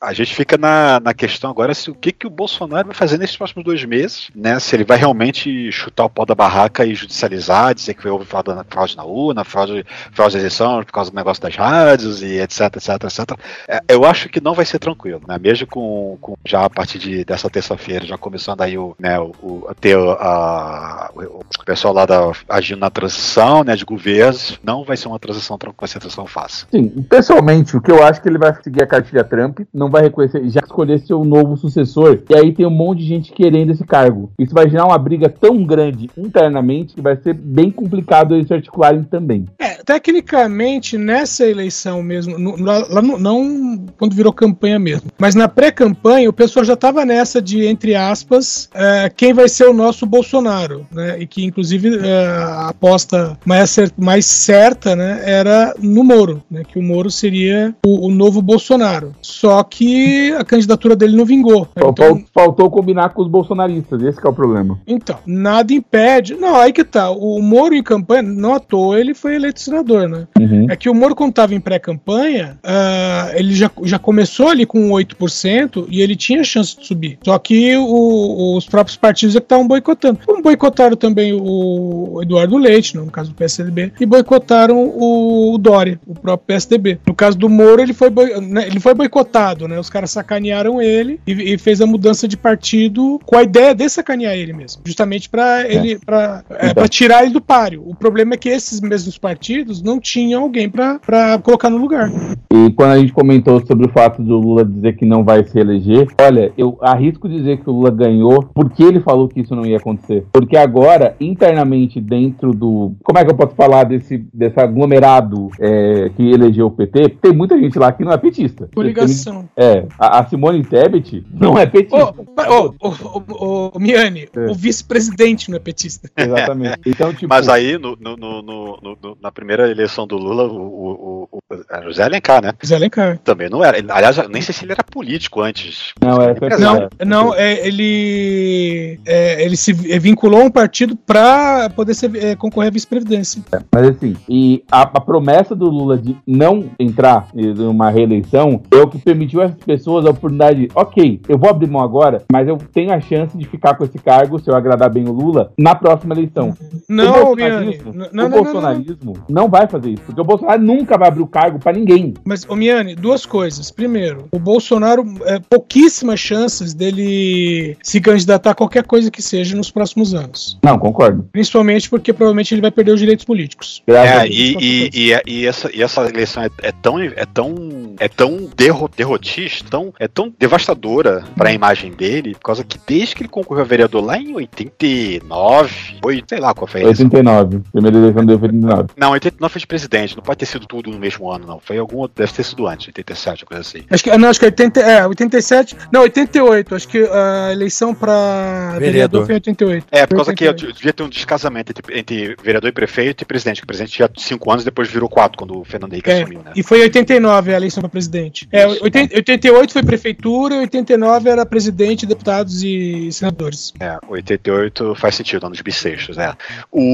A gente fica na, na questão agora se o que, que o Bolsonaro vai fazer nesses próximos dois meses, né? Se ele vai realmente chutar o pau da barraca e judicializar dizer que houve fraude, fraude na urna, fraude, fraude da eleição por causa do negócio das rádios e etc, etc, etc. É, eu acho que não vai ser tranquilo, né? Mesmo com, com já a partir de, dessa terça-feira, já começando aí o, né, o, o, ter a, o, o pessoal lá da, agindo na transição, né, de governos, não vai ser uma transição com a transição fácil. Sim, pessoalmente, o que eu acho que ele vai seguir a cartilha Trump, não vai reconhecer, já escolher seu novo sucessor, e aí tem um monte de gente querendo esse cargo. Isso vai gerar uma briga tão grande internamente que vai ser bem complicado eles se articularem também. É, tecnicamente, nessa eleição mesmo, no, lá no, não quando virou campanha mesmo, mas na pré-campanha o pessoal já estava nessa de, entre aspas, é, quem vai ser o nosso Bolsonaro, né? E que inclusive é, a aposta mais, mais certa, né, era no Moro, né? Que o Moro seria o, o novo Bolsonaro. Só que a candidatura dele não vingou. Então, faltou combinar com os bolsonaristas, esse é o problema. Então, nada impede. Não, aí que tá. O Moro em campanha, não à toa, ele foi eleito senador, né? Uhum. É que o Moro, quando estava em pré-campanha, uh, ele já, já começou ali com 8% e ele tinha chance de subir. Só que o, os próprios partidos é que estavam boicotando. Como boicotaram também o Eduardo Leite, no caso do PSDB, e boicotaram o, o Dória, o próprio PSDB. No caso do Moro, ele foi, boi, né, ele foi boicotado, né? Os caras sacanearam ele e, e, fez a mudança de partido com a ideia de sacanear ele mesmo. Justamente para é. ele, para é, então. tirar ele do páreo. O problema é que esses mesmos partidos não tinham alguém para colocar no lugar. E quando a gente comentou sobre o fato do Lula dizer que não vai se eleger, olha, eu arrisco dizer que o Lula ganhou porque ele falou que isso não ia acontecer. Porque agora, internamente, dentro do. Como é que eu posso falar desse, desse aglomerado é, que elegeu o PT? Tem muita gente lá que não é petista. Coligação. É. A, a Simone Tebet não é petista. Ô, ô, ô, ô Miane, é. o vice-presidente não é petista. Exatamente. Então, tipo... Mas aí, no, no, no, no, na primeira eleição do Lula, o, o, o, o José Alencar, né? José Alencar. Também não era. Aliás, nem sei se ele era político antes. Não, é, não, não é, ele, é, ele se vinculou a um partido para poder ser, é, concorrer à vice-presidência. É, mas assim, e a, a, promessa do Lula de não entrar em uma reeleição é o que permitiu às pessoas a oportunidade de, ok, eu vou abrir mão agora, mas eu tenho a chance de ficar com esse cargo, se eu agradar bem o Lula, na próxima eleição. Não, o bolsonarismo, não, não, o bolsonarismo não, não, vai fazer isso, porque o Bolsonaro nunca vai abrir o cargo para ninguém. Mas, ô Miane, duas coisas. Primeiro, o Bolsonaro, é, pouquíssimas chances dele se candidatar a qualquer coisa que seja nos próximos anos. Não, concordo. Principalmente porque provavelmente ele vai perder os direitos políticos. É, e, e, e, e, essa, e essa eleição é, é tão, é tão, é tão derro, derrotista, tão, é tão devastadora para a imagem dele, por causa que desde que ele concorreu a vereador lá em 89, foi, sei lá qual foi a 89. Primeira eleição foi 89. Não, 89 foi de presidente, não pode ter sido tudo no mesmo ano, não. Foi algum, deve ter sido antes, 87, coisa assim. Acho que, não, acho que 80, é, 87, não, 88, acho que a eleição para vereador. vereador foi 88. É, por causa 88. que devia ter um descasamento entre, entre, vereador e prefeito e presidente, que o presidente tinha 5 anos, depois virou 4 quando o Fernando Henrique é, assumiu, né? E foi 89 a eleição para presidente. É, 80, 88 foi prefeitura, 89 era presidente, deputados e senadores. É, 88 faz sentido, anos bissextos, né? O...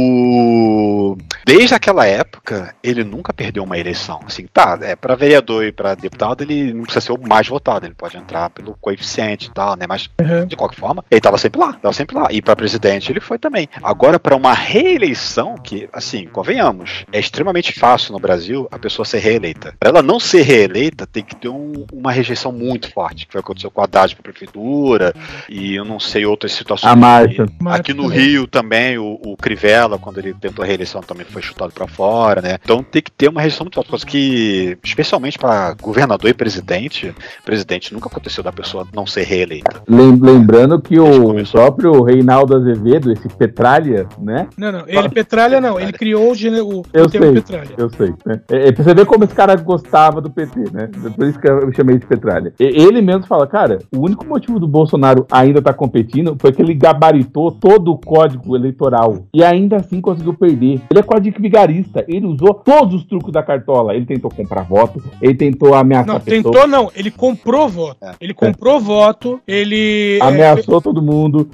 Desde aquela época, ele nunca perdeu uma eleição. Assim, tá, é, para vereador e para deputado, ele não precisa ser o mais votado, ele pode entrar pelo coeficiente e tal, né? Mas, uhum. de qualquer forma, ele tava sempre lá, tava sempre lá. E para presidente, ele foi também. Agora, para uma reeleição, que, assim, convenhamos, é extremamente fácil no Brasil a pessoa ser reeleita. Para ela não ser reeleita, tem que ter um, uma rejeição muito forte, que foi o que aconteceu com a Haddad para prefeitura, e eu não sei outras situações. A Marta. Aqui no Rio também, o, o Crivella, quando ele tentou a reeleição, também foi chutado para fora, né? Então tem que ter uma rejeição muito forte, que, especialmente para governador e presidente, presidente nunca aconteceu da pessoa não ser reeleita. Lembrando que o próprio Reinaldo Azevedo, esse Petralha, né? Não, não, ele Petralha não, ele criou o, o, eu sei, Petralha. Eu sei. Né? É, é, pra você ver como esse cara gostava do PT, né? Por isso que eu chamei de Petralha. Ele mesmo fala, cara, o único motivo do Bolsonaro ainda estar tá competindo foi que ele gabaritou todo o código eleitoral e ainda assim conseguiu perder. Ele é de vigarista. Ele usou todos os truques da cartola. Ele tentou comprar voto, ele tentou ameaçar Não, a pessoa. tentou não, ele comprou voto. Ele comprou voto, ele. é, Ameaçou todo mundo,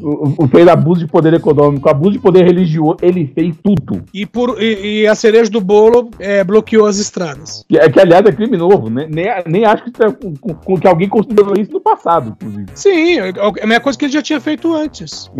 fez abuso de poder econômico, abuso de poder religioso, ele fez tudo. e, por, e, e a cereja do bolo é, bloqueou as estradas. Que, que, aliás, é crime novo, né? Nem, nem acho que, é com- que alguém considerou isso no passado, inclusive. Sim, é a mesma coisa que ele já tinha feito antes.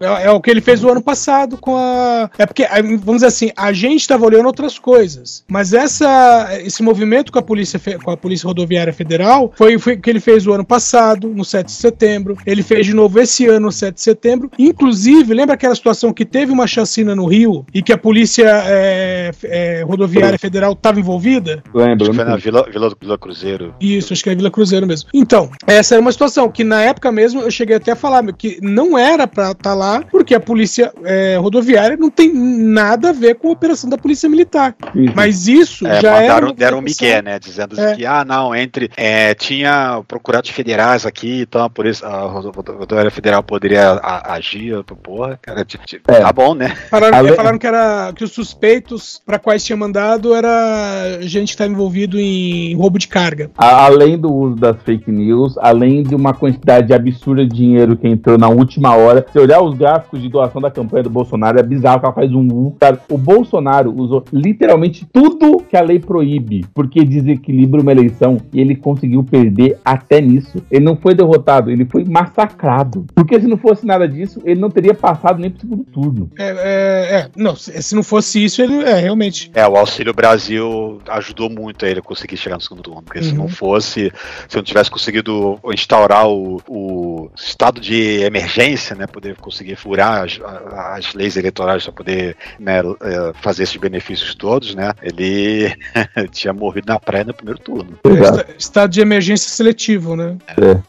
É, é o que ele fez o ano passado com a. É porque, vamos dizer assim, a gente estava olhando outras coisas. Mas essa, esse movimento com a Polícia, com a Polícia Rodoviária Federal foi, foi o que ele fez o ano passado, no 7 de setembro. Ele fez de novo esse ano, no 7 de setembro. Inclusive, lembra aquela situação que teve uma chacina no Rio e que a Polícia é, é, Rodoviária Federal estava envolvida? Lembro. Acho que foi na Vila, Vila, Vila Cruzeiro. Isso, acho que é Vila Cruzeiro mesmo. Então, essa era uma situação que na época mesmo eu cheguei até a falar meu, que não era pra estar lá, porque a polícia é, rodoviária não tem nada a ver com a operação da polícia militar. Mas isso É, já era. mandaram, deram um migué, né? Dizendo É. que, ah, não, entre. é, tinha procurados federais aqui, então a polícia, a Rodo- rodoviária federal poderia a- agir. Porra, cara, t- t- É. tá bom, né? Falaram, falaram que, era, que os suspeitos para quais tinha mandado era gente que estava envolvido em roubo de carga. Além do uso das fake news, além de uma quantidade absurda de dinheiro que entrou na última hora, se olhar os gráficos de doação da campanha do Bolsonaro, é bizarro que ela faz um U. Cara, o Bolsonaro usou literalmente tudo que a lei proíbe, porque desequilibra uma eleição e ele conseguiu perder até nisso. Ele não foi derrotado, ele foi massacrado. Porque se não fosse nada disso, ele não teria passado nem pro segundo turno. É, é, é, não, se, se não fosse isso, ele é realmente. É, o Auxílio Brasil ajudou muito a ele conseguir chegar no segundo turno. Porque se Uhum. não fosse, se eu não tivesse conseguido instaurar o, o estado de emergência, né? Poder conseguir furar as, as leis eleitorais para poder né, eh, fazer esses benefícios todos, né? Ele tinha morrido na praia no primeiro turno. Esta- Estado de emergência seletivo, né?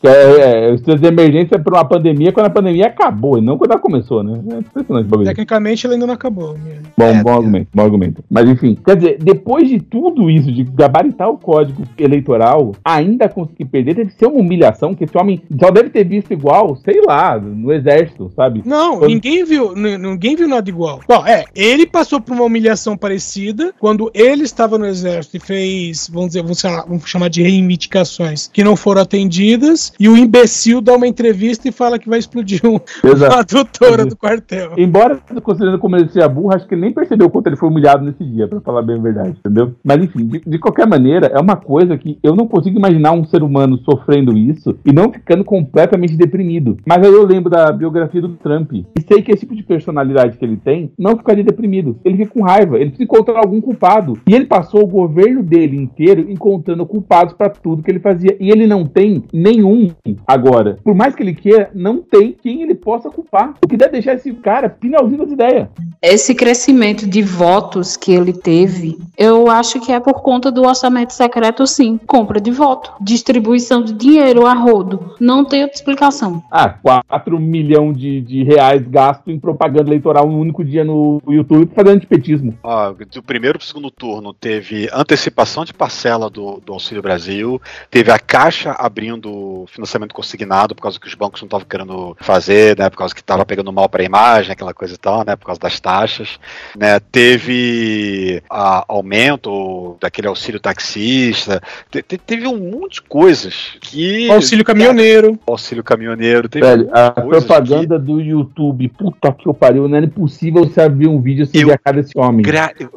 É, é, é, o estado de emergência por uma pandemia quando a pandemia acabou, e não quando ela começou, né? É impressionante o bagulho. Tecnicamente ele ainda não acabou. né? Bom, bom argumento, bom argumento. Mas enfim, quer dizer, depois de tudo isso, de gabaritar o código eleitoral, ainda conseguir perder, deve ser uma humilhação que esse homem só deve ter visto igual, sei lá, no exército, sabe? Não, Quando- ninguém viu, ninguém viu nada igual. Bom, é, ele passou por uma humilhação parecida quando ele estava no exército e fez, vamos dizer, vamos, chamar- vamos chamar de reivindicações que não foram atendidas, e o imbecil dá uma entrevista e fala que vai explodir um, uma doutora do quartel. Embora considerando como ele seja burro, acho que ele nem percebeu o quanto ele foi humilhado nesse dia, pra falar bem a verdade, entendeu? Mas enfim, de, de qualquer maneira, é uma coisa que eu não consigo imaginar um ser humano sofrendo isso e não ficando completamente deprimido. Mas aí eu lembro da biografia do Trump e sei que esse tipo de personalidade que ele tem não ficaria deprimido. Ele fica com raiva, ele precisa encontrar algum culpado. E ele passou o governo dele inteiro encontrando culpados pra tudo que ele fazia. E ele não tem nenhum agora. Por mais que ele queira, não tem quem ele possa culpar. O que deve deixar esse cara pinalzinho das ideias. Esse crescimento de votos que ele teve, eu acho que é por conta do orçamento secreto, sim. Compra de voto, distribuição de dinheiro a rodo. Não tem outra explicação. Ah, 4 milhões de, de reais gasto em propaganda eleitoral um único dia no YouTube fazendo antipetismo. Ó, do primeiro pro segundo turno teve antecipação de parcela do, do Auxílio Brasil, teve a Caixa abrindo financiamento consignado por causa que os bancos não estavam querendo fazer, né, por causa que estava pegando mal para a imagem, aquela coisa e tal, né, por causa das taxas, né, teve a, aumento daquele auxílio taxista, te- te- teve um monte de coisas que... Auxílio caminhoneiro. Auxílio caminhoneiro, teve Velho, a propaganda do YouTube, puta que eu pariu, não era impossível você abrir um vídeo sem ver a cara desse homem. Gra- eu,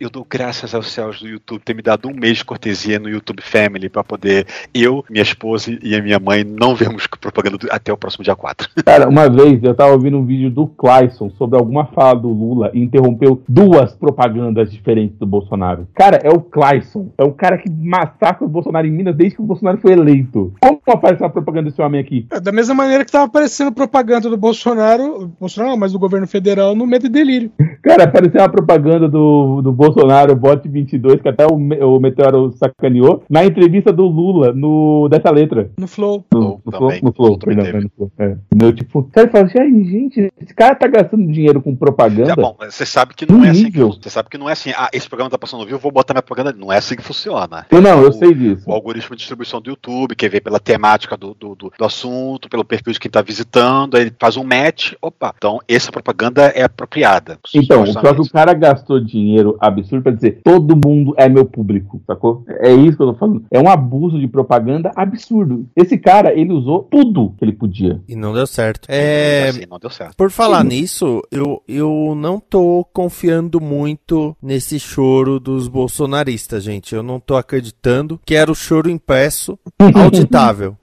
eu dou graças aos céus do YouTube ter me dado um mês de cortesia no YouTube Family pra poder eu, minha esposa e a minha mãe não vermos propaganda do- até o próximo dia 4. Cara, uma vez eu tava ouvindo um vídeo do Clayson sobre alguma fala do Lula e interrompeu duas propagandas diferentes do Bolsonaro. Cara, é o Clayson. É o cara que massacra o Bolsonaro em Minas desde que o Bolsonaro foi eleito. Como aparece a propaganda desse homem aqui? É, da mesma maneira que estava aparecendo propaganda do Bolsonaro, Bolsonaro não, mas do governo federal no Medo e Delírio. Cara, apareceu uma propaganda do, do Bolsonaro, Bot 22, que até o, o Meteoro sacaneou, na entrevista do Lula, no, dessa letra. No Flow. No, no Flow, no Flow, perdão, é no Flow. É. Meu, tipo, cara, fala assim, "Ai, gente, esse cara tá gastando dinheiro com propaganda. Tá bom, você sabe que não é assim. que-. Você sabe que não é assim. Ah, esse programa tá passando no vivo, vou botar minha propaganda. Não é assim que funciona. Eu não, eu O- sei disso. O algoritmo de distribuição do YouTube, que vê pela temática do, do, do- do assunto, pelo perfil de quem tá visitando, aí ele faz um match. Opa, então essa propaganda é apropriada. Então, só que o cara gastou dinheiro absurdo pra dizer todo mundo é meu público, sacou? É isso que eu tô falando. É um abuso de propaganda absurdo. Esse cara, ele usou tudo que ele podia. E não deu certo. É... Assim, não deu certo. Por falar Sim. nisso, eu, eu não tô confiando muito nesse choro dos bolsonaristas, gente. Eu não tô acreditando. Quero choro impresso, auditável.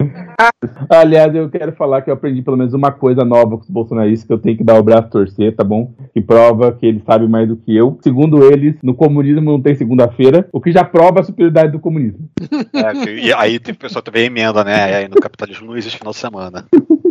Aliás, eu quero falar que eu aprendi pelo menos uma coisa nova com os bolsonaristas que eu tenho que dar o braço a torcer, tá bom? Que prova que eles sabem mais do que eu. Segundo eles, no comunismo não tem segunda-feira, o que já prova a superioridade do comunismo. É, e aí tem pessoa que também emenda, né? E aí no capitalismo não existe final de semana.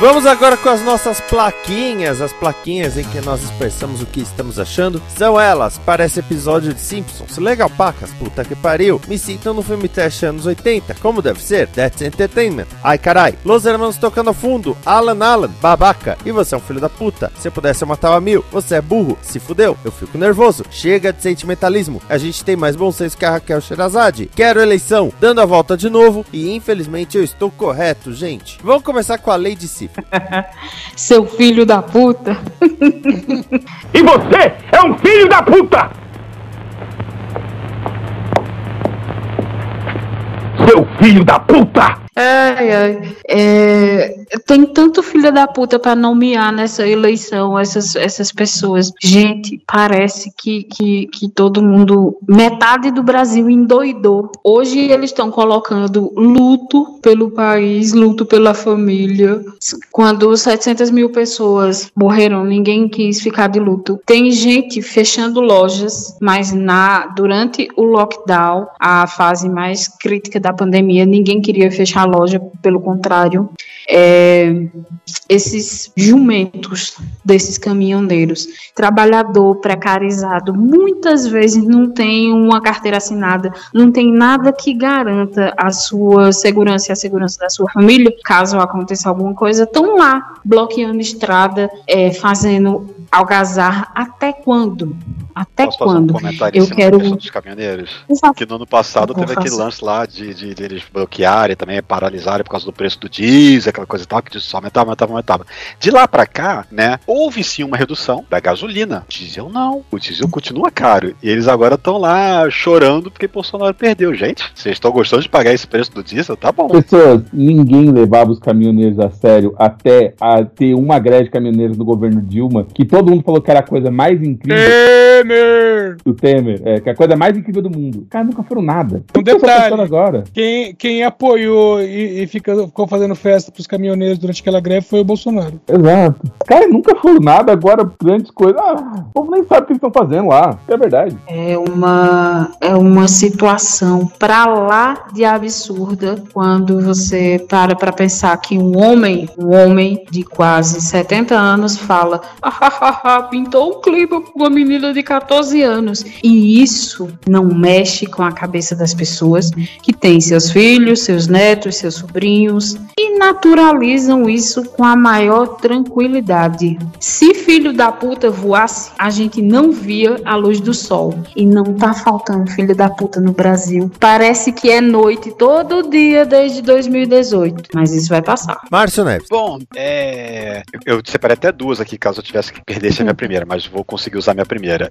Vamos agora com as nossas plaquinhas, as plaquinhas em que nós expressamos o que estamos achando. São elas, para esse episódio de Simpsons. Legal pacas, puta que pariu. Me sintam no filme trash anos 80, como deve ser. That's Entertainment. Ai carai. Los Hermanos tocando ao fundo. Alan Alan, babaca. E você é um filho da puta. Se eu pudesse eu matava mil. Você é burro. Se fudeu. Eu fico nervoso. Chega de sentimentalismo. A gente tem mais bom senso que a Raquel Sherazade. Quero eleição. Dando a volta de novo. E infelizmente eu estou correto, gente. Vamos começar com a Lady Sif. Seu filho da puta. E você é um filho da puta! Seu filho da puta! Ai, ai. É, tem tanto filho da puta pra nomear nessa eleição essas, essas pessoas. Gente, parece que, que, que todo mundo, metade do Brasil endoidou. Hoje eles estão colocando luto pelo país, luto pela família. Quando 700 mil pessoas morreram, ninguém quis ficar de luto. Tem gente fechando lojas, mas na durante o lockdown, a fase mais crítica da pandemia, ninguém queria fechar a loja, pelo contrário, é, esses jumentos desses caminhoneiros, trabalhador precarizado, muitas vezes não tem uma carteira assinada, não tem nada que garanta a sua segurança e a segurança da sua família, caso aconteça alguma coisa, estão lá bloqueando estrada, é, fazendo algazarra. Até quando? Até Posso fazer um quando? comentário em Eu cima da quero dos caminhoneiros? Favor. Que no ano passado teve aquele lance lá de, de, de eles bloquearem, também paralisarem por causa do preço do diesel, aquela coisa e tal, que só aumentava, aumentava, aumentava. De lá pra cá, né, houve sim uma redução da gasolina. O diesel não. O diesel continua caro. E eles agora estão lá chorando porque Bolsonaro perdeu. Gente, vocês estão gostando de pagar esse preço do diesel? Tá bom. Pessoas, ninguém levava os caminhoneiros a sério até a ter uma greve de caminhoneiros no governo Dilma, que todo mundo falou que era a coisa mais incrível Temer! do Temer, é, que é a coisa mais incrível do mundo. Cara, nunca foram nada. Um detalhe. agora? Quem, quem apoiou e, e fica- ficou fazendo festa pros caminhoneiros durante aquela greve foi o Bolsonaro. Exato. Cara, nunca foram nada, agora grandes coisas. Ah, o povo nem sabe o que eles estão fazendo lá. É verdade. É uma, é uma situação pra lá de absurda quando você para pra pensar que um homem, um homem de quase 70 anos fala "Ah, pintou um clima com uma menina de 14 anos. E isso não mexe com a cabeça das pessoas que têm seus filhos, seus netos, seus sobrinhos e naturalizam isso com a maior tranquilidade. Se filho da puta voasse, a gente não via a luz do sol. E não tá faltando filho da puta no Brasil. Parece que é noite todo dia desde 2018. Mas isso vai passar. Márcio Neves. Bom, é. Eu, eu separei até duas aqui, caso eu tivesse que perder a minha primeira, mas vou conseguir usar a minha primeira.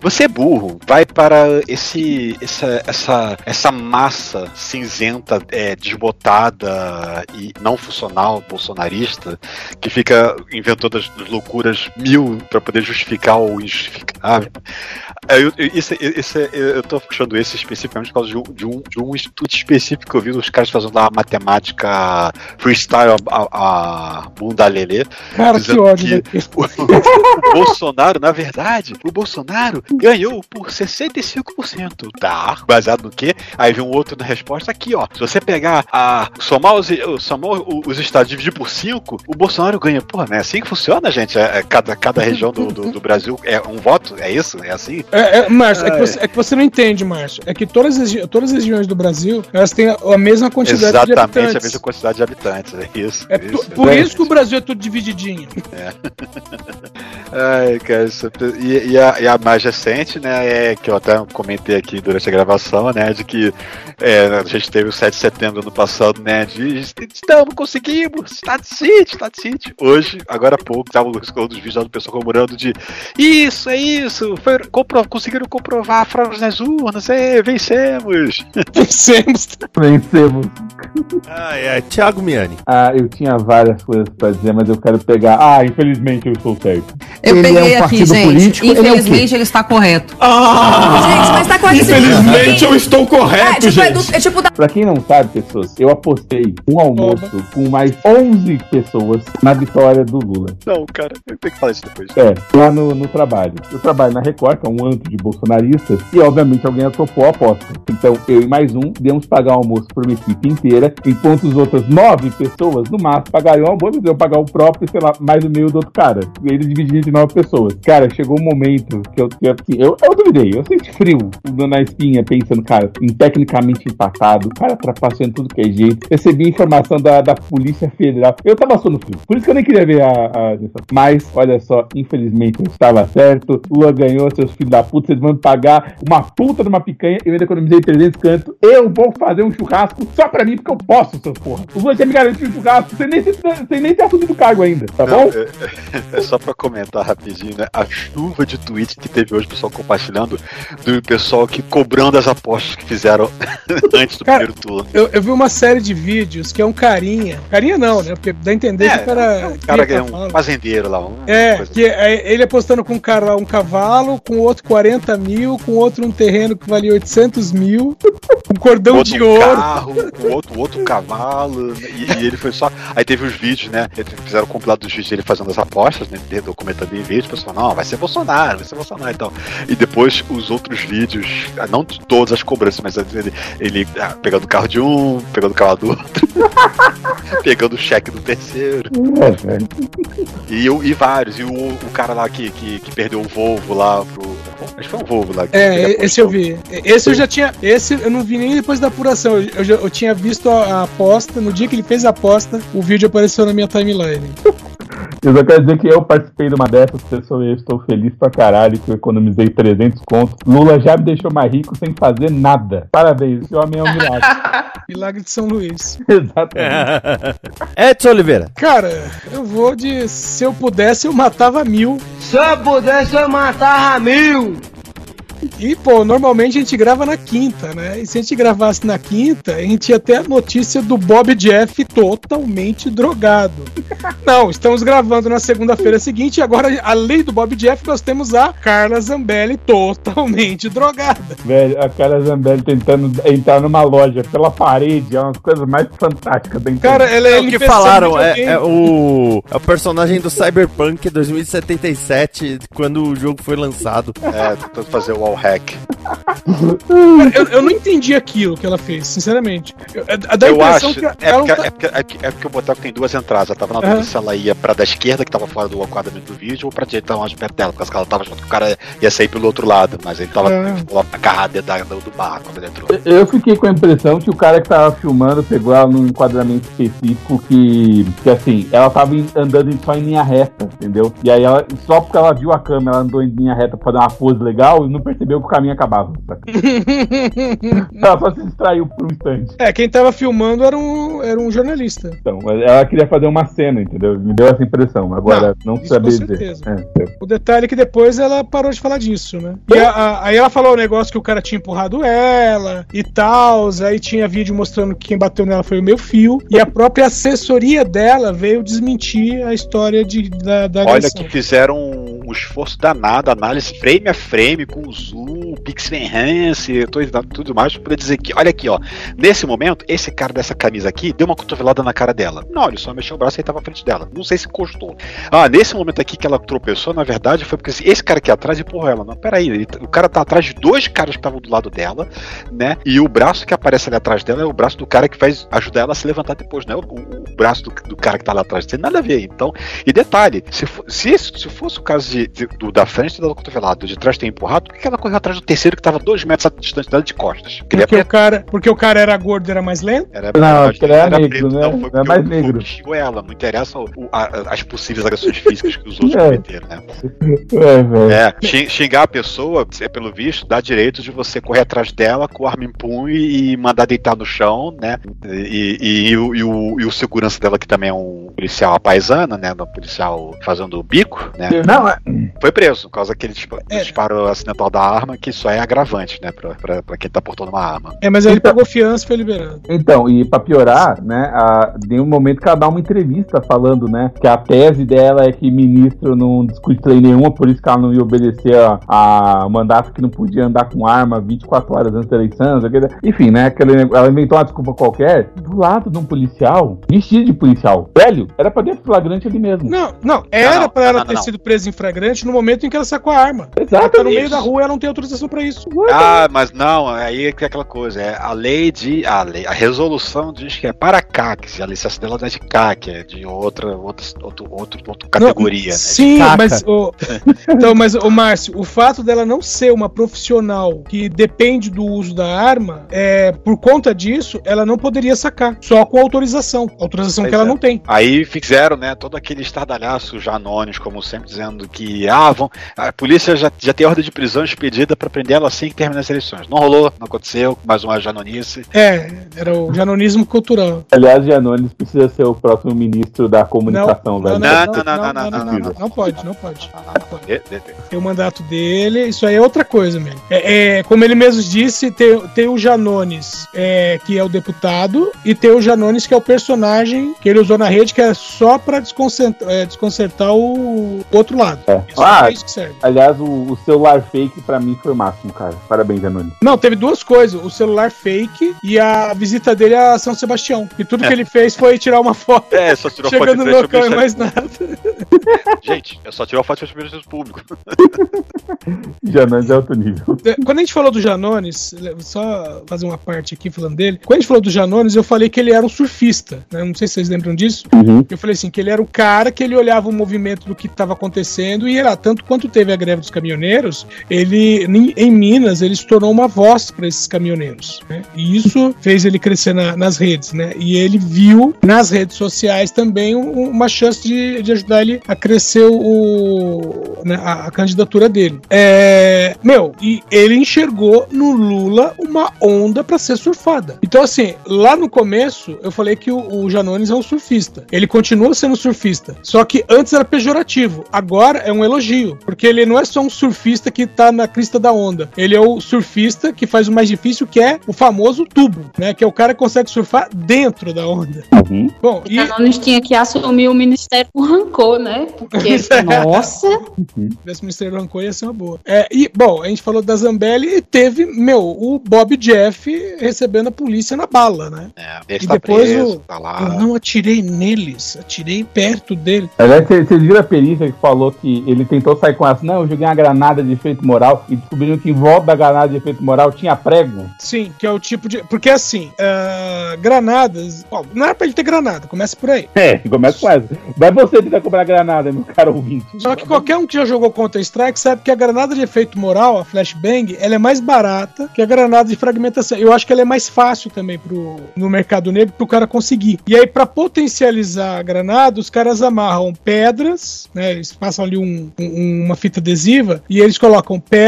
Você é burro. Vai para esse, essa, essa, essa massa cinzenta, é, desbotada e não funcional bolsonarista que fica inventando as loucuras mil para poder justificar o injustificável. É, eu, eu, esse, esse, eu tô puxando esse especificamente por causa de um, de um, de um instituto específico que eu vi os caras fazendo lá matemática freestyle a, a, a Mundalele. Cara, que ódio. Que o, o Bolsonaro, na verdade, o Bolsonaro ganhou por 65%. Tá, baseado no quê? Aí vem um outro na resposta aqui, ó. Se você pegar a. somar os, somar os estados e dividir por 5, o Bolsonaro ganha. Porra, não é assim que funciona, gente? É, é, cada, cada região do, do, do, Brasil é um voto? É isso? É assim? É, é Márcio, é, que você, é que você não entende, Márcio. É que todas as, todas as regiões do Brasil, elas têm a, mesma quantidade Exatamente de habitantes. Exatamente, a mesma quantidade de habitantes. É isso. É isso, por isso que o Brasil é tudo divididinho. É. Ai, cara, isso, e, e, a, e, a, mais recente, né, é que eu até comentei aqui durante a gravação, né, de que é, a gente teve o 7 de setembro do ano passado, né, de estamos, conseguimos, Start City, Start City. Hoje, agora há pouco, tava dos vídeos do pessoal comemorando de isso, é isso, foi, compro, conseguiram comprovar fraudes nas urnas, é, vencemos. Vencemos. vencemos. Ai, ai, Thiago Miani. Ah, eu tinha várias coisas pra dizer, mas eu quero pegar. Ah, infelizmente eu estou certo. Eu ele peguei é um aqui, gente. Político, infelizmente ele, é ele, está correto. Ah! Gente, mas tá correto. Infelizmente eu estou correto, é, tipo, é gente. É, tipo da... Pra quem não sabe, pessoas, eu apostei um almoço Oba. com mais 11 pessoas na vitória do Lula. Não, cara, eu tenho que falar isso depois. É, lá no, no trabalho. Eu trabalho na Record, que é um antro de bolsonaristas, e obviamente alguém atopou a aposta. Então, eu e mais um, demos pagar o almoço por uma equipe inteira, enquanto os outras nove pessoas, no máximo, pagariam o almoço, eu pagar o próprio, sei lá, mais o meio do outro cara. E eles dividiram entre nove pessoas. Cara, chegou um momento que eu, que, assim, eu, eu duvidei, eu senti frio na espinha, pensando, cara, em tecnicamente empatado, o cara trapaceando tudo que é jeito. Recebi informação da, da Polícia Federal. Eu tava sono frio. Por isso que eu nem queria ver a, a. Mas, olha só, infelizmente eu estava certo. Lula ganhou, seus filhos da puta. Vocês vão pagar uma puta de uma picanha. Eu ainda economizei 300 cantos. Eu vou fazer um churrasco só pra mim, porque eu posso, seus porra. O Lula tinha me garantido um churrasco sem nem, sem nem ter assumido o cargo ainda, tá bom? É, é, só pra comentar rapidinho, né? A chuva de tweets que teve hoje, pessoal compartilhando, do pessoal que cobrando as apostas que fizeram antes do cara, primeiro turno. Eu, eu, vi uma série de vídeos que é um carinha. Carinha não, né? Porque dá a entender é, que o cara. É um cara que é um fazendeiro lá. É, que é, ele apostando com um cara um cavalo, com outro 40 mil, com outro um terreno que valia 800 mil, um cordão outro de ouro. carro, com outro, outro cavalo. E, e, ele foi só. Aí teve os vídeos, né? Fizeram o compilado dos vídeos dele fazendo as apostas, né? Documentando em vídeo, o pessoal, não, vai ser Bolsonaro, vai ser Bolsonaro então. E depois os outros vídeos, não de todas as cobranças, mas ele, ele ah, pegando o carro de um, pegando o carro do outro, pegando o cheque do terceiro. É, e, e vários. E o, o cara lá que, que, que perdeu o Volvo lá pro. Acho que foi um Volvo lá. É, esse eu vi. Esse eu já tinha. Esse eu não vi nem depois da apuração. Eu, eu, eu tinha visto a, a aposta. No dia que ele fez a aposta, o vídeo apareceu na minha timeline. Eu só quero dizer que eu participei de uma dessas pessoas e eu estou feliz pra caralho que eu economizei 300 contos. Lula já me deixou mais rico sem fazer nada. Parabéns, esse homem é um milagre. milagre de São Luís. Exatamente. Edson Oliveira. Cara, eu vou de se eu pudesse eu matava mil. Se eu pudesse eu matava mil. E, pô, normalmente a gente grava na quinta, né? E se a gente gravasse na quinta, a gente ia ter a notícia do Bob Jeff totalmente drogado. Não, estamos gravando na segunda-feira seguinte e agora, além do Bob Jeff, nós temos a Carla Zambelli totalmente drogada. Velho, a Carla Zambelli tentando entrar numa loja pela parede, é uma das coisas mais fantásticas da internet. Cara, ela é, é o que falaram, é, é, o, é o personagem do Cyberpunk 2077, quando o jogo foi lançado. É, tentando fazer o wall hack. eu, eu, não entendi aquilo que ela fez, sinceramente. Eu, é, eu acho. Que é, porque, tá... é, porque, é, porque, é porque o Boteco tem duas entradas. Ela tava na dúvida uhum. se ela ia pra da esquerda, que tava fora do enquadramento do vídeo, ou pra direita, longe perto dela. Porque ela tava achando que o cara ia sair pelo outro lado, mas ele tava uhum. agarrado da, do bar quando ele entrou. Eu fiquei com a impressão que o cara que tava filmando pegou ela num enquadramento específico que, que assim, ela tava andando só em linha reta, entendeu? E aí ela, só porque ela viu a câmera, ela andou em linha reta pra dar uma pose legal e não percebeu que o caminho acabava. ela só se distraiu por um instante. É, quem tava filmando era um, era um jornalista. Então, ela queria fazer uma cena, entendeu? Me deu essa impressão. Agora, não, não sabia dizer. É, o detalhe é que depois ela parou de falar disso, né? E a, a, aí ela falou o negócio que o cara tinha empurrado ela e tal. Aí tinha vídeo mostrando que quem bateu nela foi o meu fio. E a própria assessoria dela veio desmentir a história de, da, da Olha que fizeram um um esforço danado, análise frame a frame, com zoom, pixel enhance, tudo, mais, poder dizer que, olha aqui, ó, nesse momento, esse cara dessa camisa aqui deu uma cotovelada na cara dela. Não, ele só mexeu o braço e tava à frente dela. Não sei se encostou. Ah, nesse momento aqui que ela tropeçou, na verdade, foi porque esse cara aqui atrás empurrou ela. Não, peraí, ele, o cara tá atrás de dois caras que estavam do lado dela, né? E o braço que aparece ali atrás dela é o braço do cara que vai ajudar ela a se levantar depois, né? O, o, o braço do, do, cara que tá lá atrás. Tem nada a ver. Então, e detalhe, se, for, se, se fosse o caso de, de, do, da frente da cotovelada, de trás ter empurrado, por que ela correu atrás do terceiro que tava dois metros distante dela de costas? Porque, porque, o cara, porque o cara era gordo e era mais lento? Era, não, porque ele era, era negro, preto, né? Não, foi era mais negro. Xingou ela, não interessa o, a, as possíveis agressões físicas que os outros é. cometeram, né? É, é, xingar a pessoa, é, pelo visto, dá direito de você correr atrás dela com o arma em punho e mandar deitar no chão, né? E, e, e, o, e, o, e o segurança dela, que também é um policial paisana, né? Um policial fazendo bico, né? Não, é... Foi preso por causa daquele é. disparo acidental da arma, que isso é agravante, né? Pra, pra, pra quem tá portando uma arma. É, mas aí ele então, pagou fiança e foi liberado. Então, e pra piorar, né? A, tem um momento que ela dá uma entrevista falando, né? Que a tese dela é que ministro não discute lei nenhuma, por isso que ela não ia obedecer a, a mandato que não podia andar com arma 24 horas antes da eleição. Enfim, né? Aquele, ela inventou uma desculpa qualquer do lado de um policial, vestido de policial. Velho, era pra ter flagrante ali mesmo. Não, não, era não, pra ela não, ter não. sido presa em flagrante no momento em que ela sacou a arma. Exato. Ela tá no meio da rua, ela não tem autorização pra isso. Ah, mas não, aí é aquela coisa, é a lei de. A, lei, a resolução diz que é para CAC, a licença dela não é de CAC, é de outra, outra, outro, outro, outra categoria. Né? sim, mas. O, então, mas, o Márcio, o fato dela não ser uma profissional que depende do uso da arma, é, por conta disso, ela não poderia sacar, só com autorização. Autorização pois que ela é. não tem. Aí fizeram, né, todo aquele estardalhaço já anônimos, como sempre, dizendo que ah, vão, a polícia já, já tem ordem de prisão expedida para prender ela assim que termina as eleições. Não rolou, não aconteceu, mais uma janonice. É, era o janonismo cultural. Aliás, Janones precisa ser o próximo ministro da comunicação, não, velho. Não, não, não, não, não, não, não, pode, não pode. Tem o mandato dele, isso aí é outra coisa mesmo. É, é como ele mesmo disse, tem, tem o Janones, é, que é o deputado, e tem o Janones, que é o personagem que ele usou na rede, que é só pra desconcertar, é, desconcertar o outro lado. É. ah, é isso que serve. Aliás, o, o, celular fake pra mim foi o máximo, cara. Parabéns, Janones. Não, teve duas coisas: o celular fake e a visita dele a São Sebastião. E tudo que ele fez foi tirar uma foto. É, só tirou chegando foto no local e mais nada. Gente, é só tirar foto de serviço público. Janones é outro nível. Quando a gente falou do Janones, só fazer uma parte aqui falando dele. Quando a gente falou do Janones, eu falei que ele era um surfista. Né? Não sei se vocês lembram disso. Uhum. Eu falei assim, que ele era o cara que ele olhava o movimento do que estava acontecendo e era tanto quanto teve a greve dos caminhoneiros, ele em Minas ele se tornou uma voz para esses caminhoneiros. Né? E isso fez ele crescer na, nas redes, né? E ele viu nas redes sociais também um, uma chance de, de, ajudar ele a crescer o, né, a, a, candidatura dele. É, meu, e ele enxergou no Lula uma onda para ser surfada. Então, assim, lá no começo eu falei que o, o Janones é um surfista. Ele continua sendo surfista. Só que antes era pejorativo. Agora é um elogio. Porque ele não é só um surfista que tá na crista da onda. Ele é o surfista que faz o mais difícil, que é o famoso tubo, né? Que é o cara que consegue surfar dentro da onda. Uhum. Bom, e... Canones tinha que assumir o Ministério com rancor, né? Porque, nossa... Uhum. Esse Ministério do Rancor ia ser uma boa. É, e, bom, a gente falou da Zambelli e teve, meu, o Bob Jeff recebendo a polícia na bala, né? É, e tá depois preso, o... tá lá. eu não atirei neles, atirei perto dele. Aliás, vocês viram a perícia que falou que ele tentou sair com essa, não, eu joguei uma granada de efeito moral e descobriram que em volta da granada de efeito moral tinha prego? Sim, que é o tipo de. Porque assim, uh, granadas. Ó, não era pra ele ter granada, começa por aí. É, começa com essa. Vai você tentar comprar granada, meu caro ouvinte. Só que qualquer um que já jogou Counter-Strike sabe que a granada de efeito moral, a flashbang, ela é mais barata que a granada de fragmentação. Eu acho que ela é mais fácil também pro, no mercado negro pro cara conseguir. E aí, para potencializar a granada, os caras amarram pedras, né? Eles passam ali um, um, uma fita adesiva e eles colocam pedras,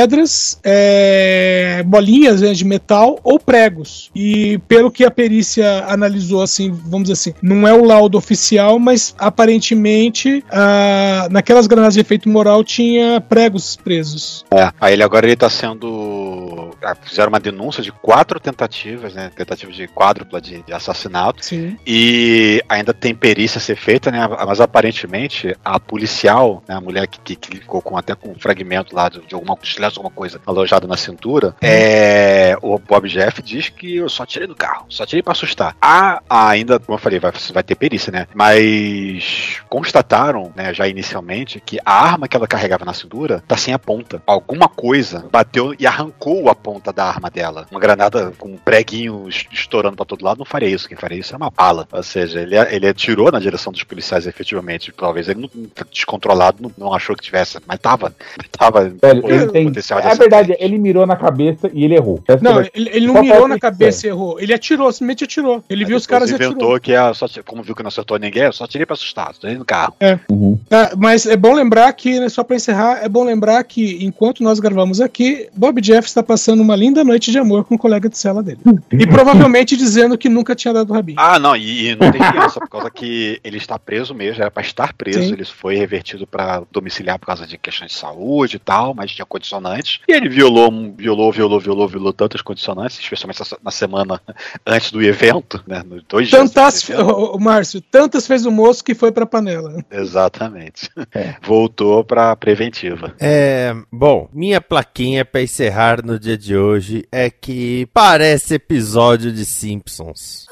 é, bolinhas né, de metal ou pregos. E pelo que a perícia analisou, assim, vamos dizer assim, não é o laudo oficial, mas aparentemente naquelas granadas de efeito moral tinha pregos presos. É, aí ele agora ele tá sendo ah, fizeram uma denúncia de quatro tentativas, né? Tentativa de quádrupla de, de assassinato. Sim. E ainda tem perícia a ser feita, né? Mas aparentemente a policial, né, a mulher que, que, que ficou com, até com um fragmento lá de, de alguma alguma coisa alojada na cintura, é, o Bob Jeff diz que eu só tirei do carro, só tirei pra assustar. Há ainda, como eu falei, vai, vai ter perícia, né? Mas constataram, né, já inicialmente, que a arma que ela carregava na cintura tá sem a ponta. Alguma coisa bateu e arrancou a ponta da arma dela. Uma granada com um preguinho estourando pra todo lado não faria isso. Quem faria isso é uma bala. Ou seja, ele, ele atirou na direção dos policiais efetivamente. Talvez ele não, descontrolado não, não achou que tivesse, mas tava. Tava Velho, ele tem, potencial de É verdade, ele mirou na cabeça e ele errou. Essa não, ele, ele, não mirou na cabeça e errou. Ele atirou, simplesmente atirou. Ele viu os caras e atirou. inventou que é só, como viu que não acertou ninguém, eu só tirei pra assustar, tirei no carro. É. Uhum. Ah, mas é bom lembrar que, né, só pra encerrar, é bom lembrar que enquanto nós gravamos aqui, Bob Jeff está passando uma linda noite de amor com o um colega de cela dele. E provavelmente dizendo que nunca tinha dado rabinho. Ah, não, e, e não tem criança, por causa que ele está preso mesmo, era pra estar preso, Sim. ele foi revertido pra domiciliar por causa de questões de saúde e tal, mas tinha condicionantes. E ele violou, violou, violou, violou, violou tantas condicionantes, especialmente na semana antes do evento, né? Nos dois tantas, dias. Tantas, Márcio, tantas fez o moço que foi pra panela. Exatamente. É. Voltou pra preventiva. É, bom, minha plaquinha pra encerrar no dia de hoje é que parece episódio de Simpsons.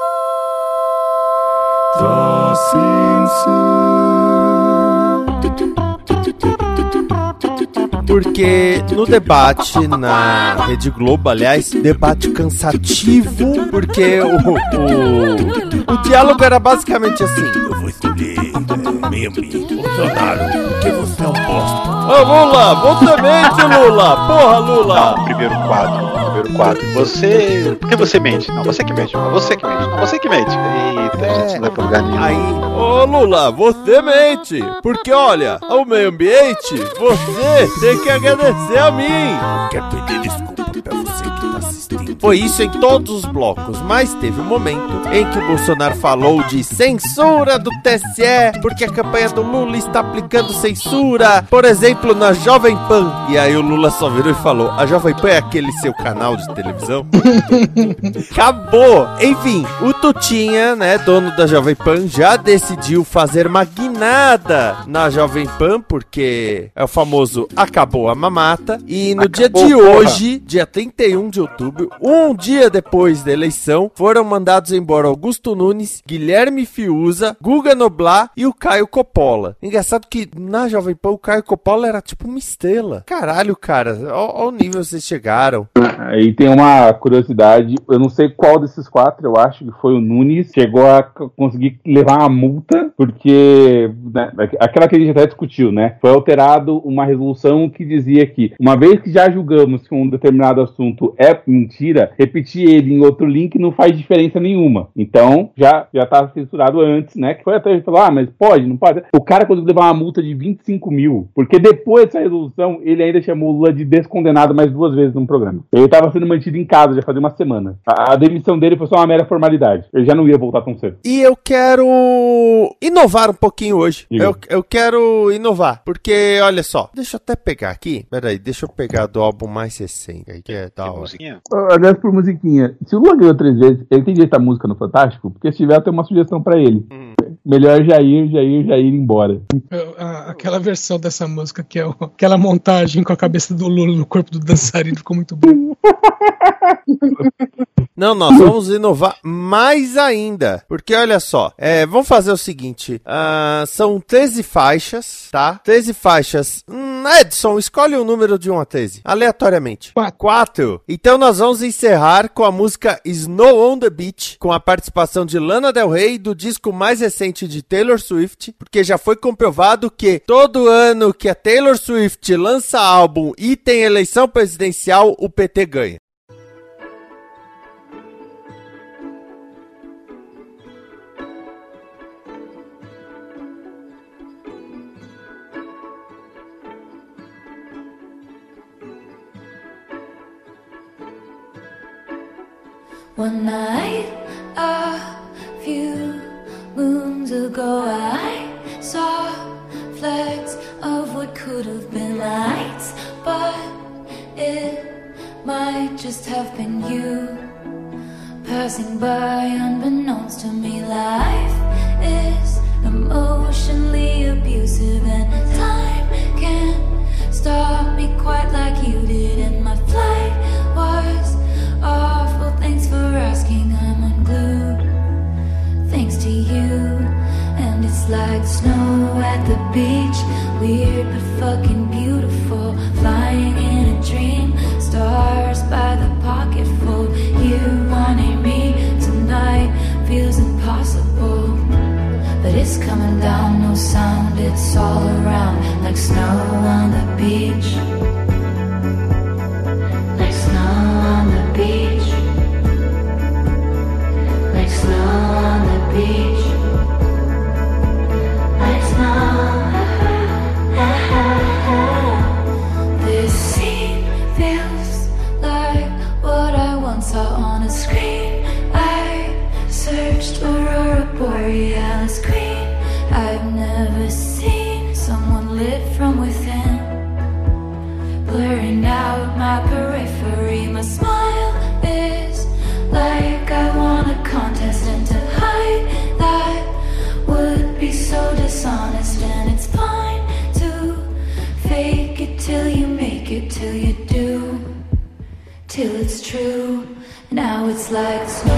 The Simpsons. Porque no debate na Rede Globo, aliás, debate cansativo, porque o, o, o diálogo era basicamente assim: Eu vou amigo, Bolsonaro, porque você é um bosta. Ô Lula, você mente, Lula! Porra, Lula! Não, primeiro quadro, primeiro quadro. Você. Por que você mente? Não, você que mente. Não, você que mente. Não, você que mente. Eita, é, gente, não vai pra lugar nenhum. Aí, ô Lula, você mente! Porque olha, o meio ambiente, você tem que agradecer a mim! Quero pedir desculpa Foi isso em todos os blocos, mas teve um momento em que o Bolsonaro falou de censura do TSE, porque a campanha do Lula está aplicando censura, por exemplo, na Jovem Pan. E aí o Lula só virou e falou: A Jovem Pan é aquele seu canal de televisão? Acabou! Enfim, o Tutinha, né, dono da Jovem Pan, já decidiu fazer uma guinada na Jovem Pan, porque é o famoso acabou a mamata. E no acabou, dia de porra. hoje, dia 31 de outubro, um dia depois da eleição, foram mandados embora Augusto Nunes, Guilherme Fiuza, Guga Noblar e o Caio Coppola. Engraçado que na Jovem Pan o Caio Coppola era tipo uma estrela. Caralho, cara, olha o nível vocês chegaram. Aí tem uma curiosidade, eu não sei qual desses quatro, eu acho que foi o Nunes, chegou a conseguir levar uma multa, porque né, aquela que a gente até discutiu, né? Foi alterado uma resolução que dizia que, uma vez que já julgamos que um determinado assunto é mentira, repetir ele em outro link não faz diferença nenhuma. Então, já, já tá censurado antes, né? Que foi até ele falou, ah, mas pode, não pode. O cara conseguiu levar uma multa de 25 mil, porque depois dessa resolução, ele ainda chamou Lula de descondenado mais duas vezes no programa. Ele estava sendo mantido em casa já fazia uma semana. A, a, demissão dele foi só uma mera formalidade. Ele já não ia voltar tão cedo. E eu quero inovar um pouquinho hoje. Eu, eu quero inovar, porque olha só, deixa eu até pegar aqui. Peraí, deixa eu pegar do álbum mais recente aí, que é da hora. Aliás, por musiquinha. Se o Lula ganhou três vezes, ele tem direito à música no Fantástico? Porque se tiver, eu tenho uma sugestão pra ele. Hum. Melhor Jair, Jair, Jair embora. aquela versão dessa música que é o, aquela montagem com a cabeça do Lula no corpo do dançarino ficou muito bom. Não, nós vamos inovar mais ainda. Porque olha só, é, vamos fazer o seguinte: uh, são 13 faixas, tá? 13 faixas. Hum, Edson, escolhe o um número de 1 a 13, aleatoriamente. 4. Então nós vamos encerrar com a música Snow on the Beach, com a participação de Lana Del Rey do disco mais recente de Taylor Swift, porque já foi comprovado que todo ano que a Taylor Swift lança álbum e tem eleição presidencial, o PT ganha. One night, a few moons ago, I saw flecks of what could have been lights, but it might just have been you passing by unbeknownst to me. Life is emotionally abusive, and time can't stop me quite like you did in my flight for asking, I'm unglued. Thanks to you, and it's like snow at the beach. Weird but fucking beautiful, flying in a dream. Stars by the pocketful. You wanting me tonight feels impossible, but it's coming down, no sound. It's all around like snow on the beach. Like snow on the beach. reach. like snow.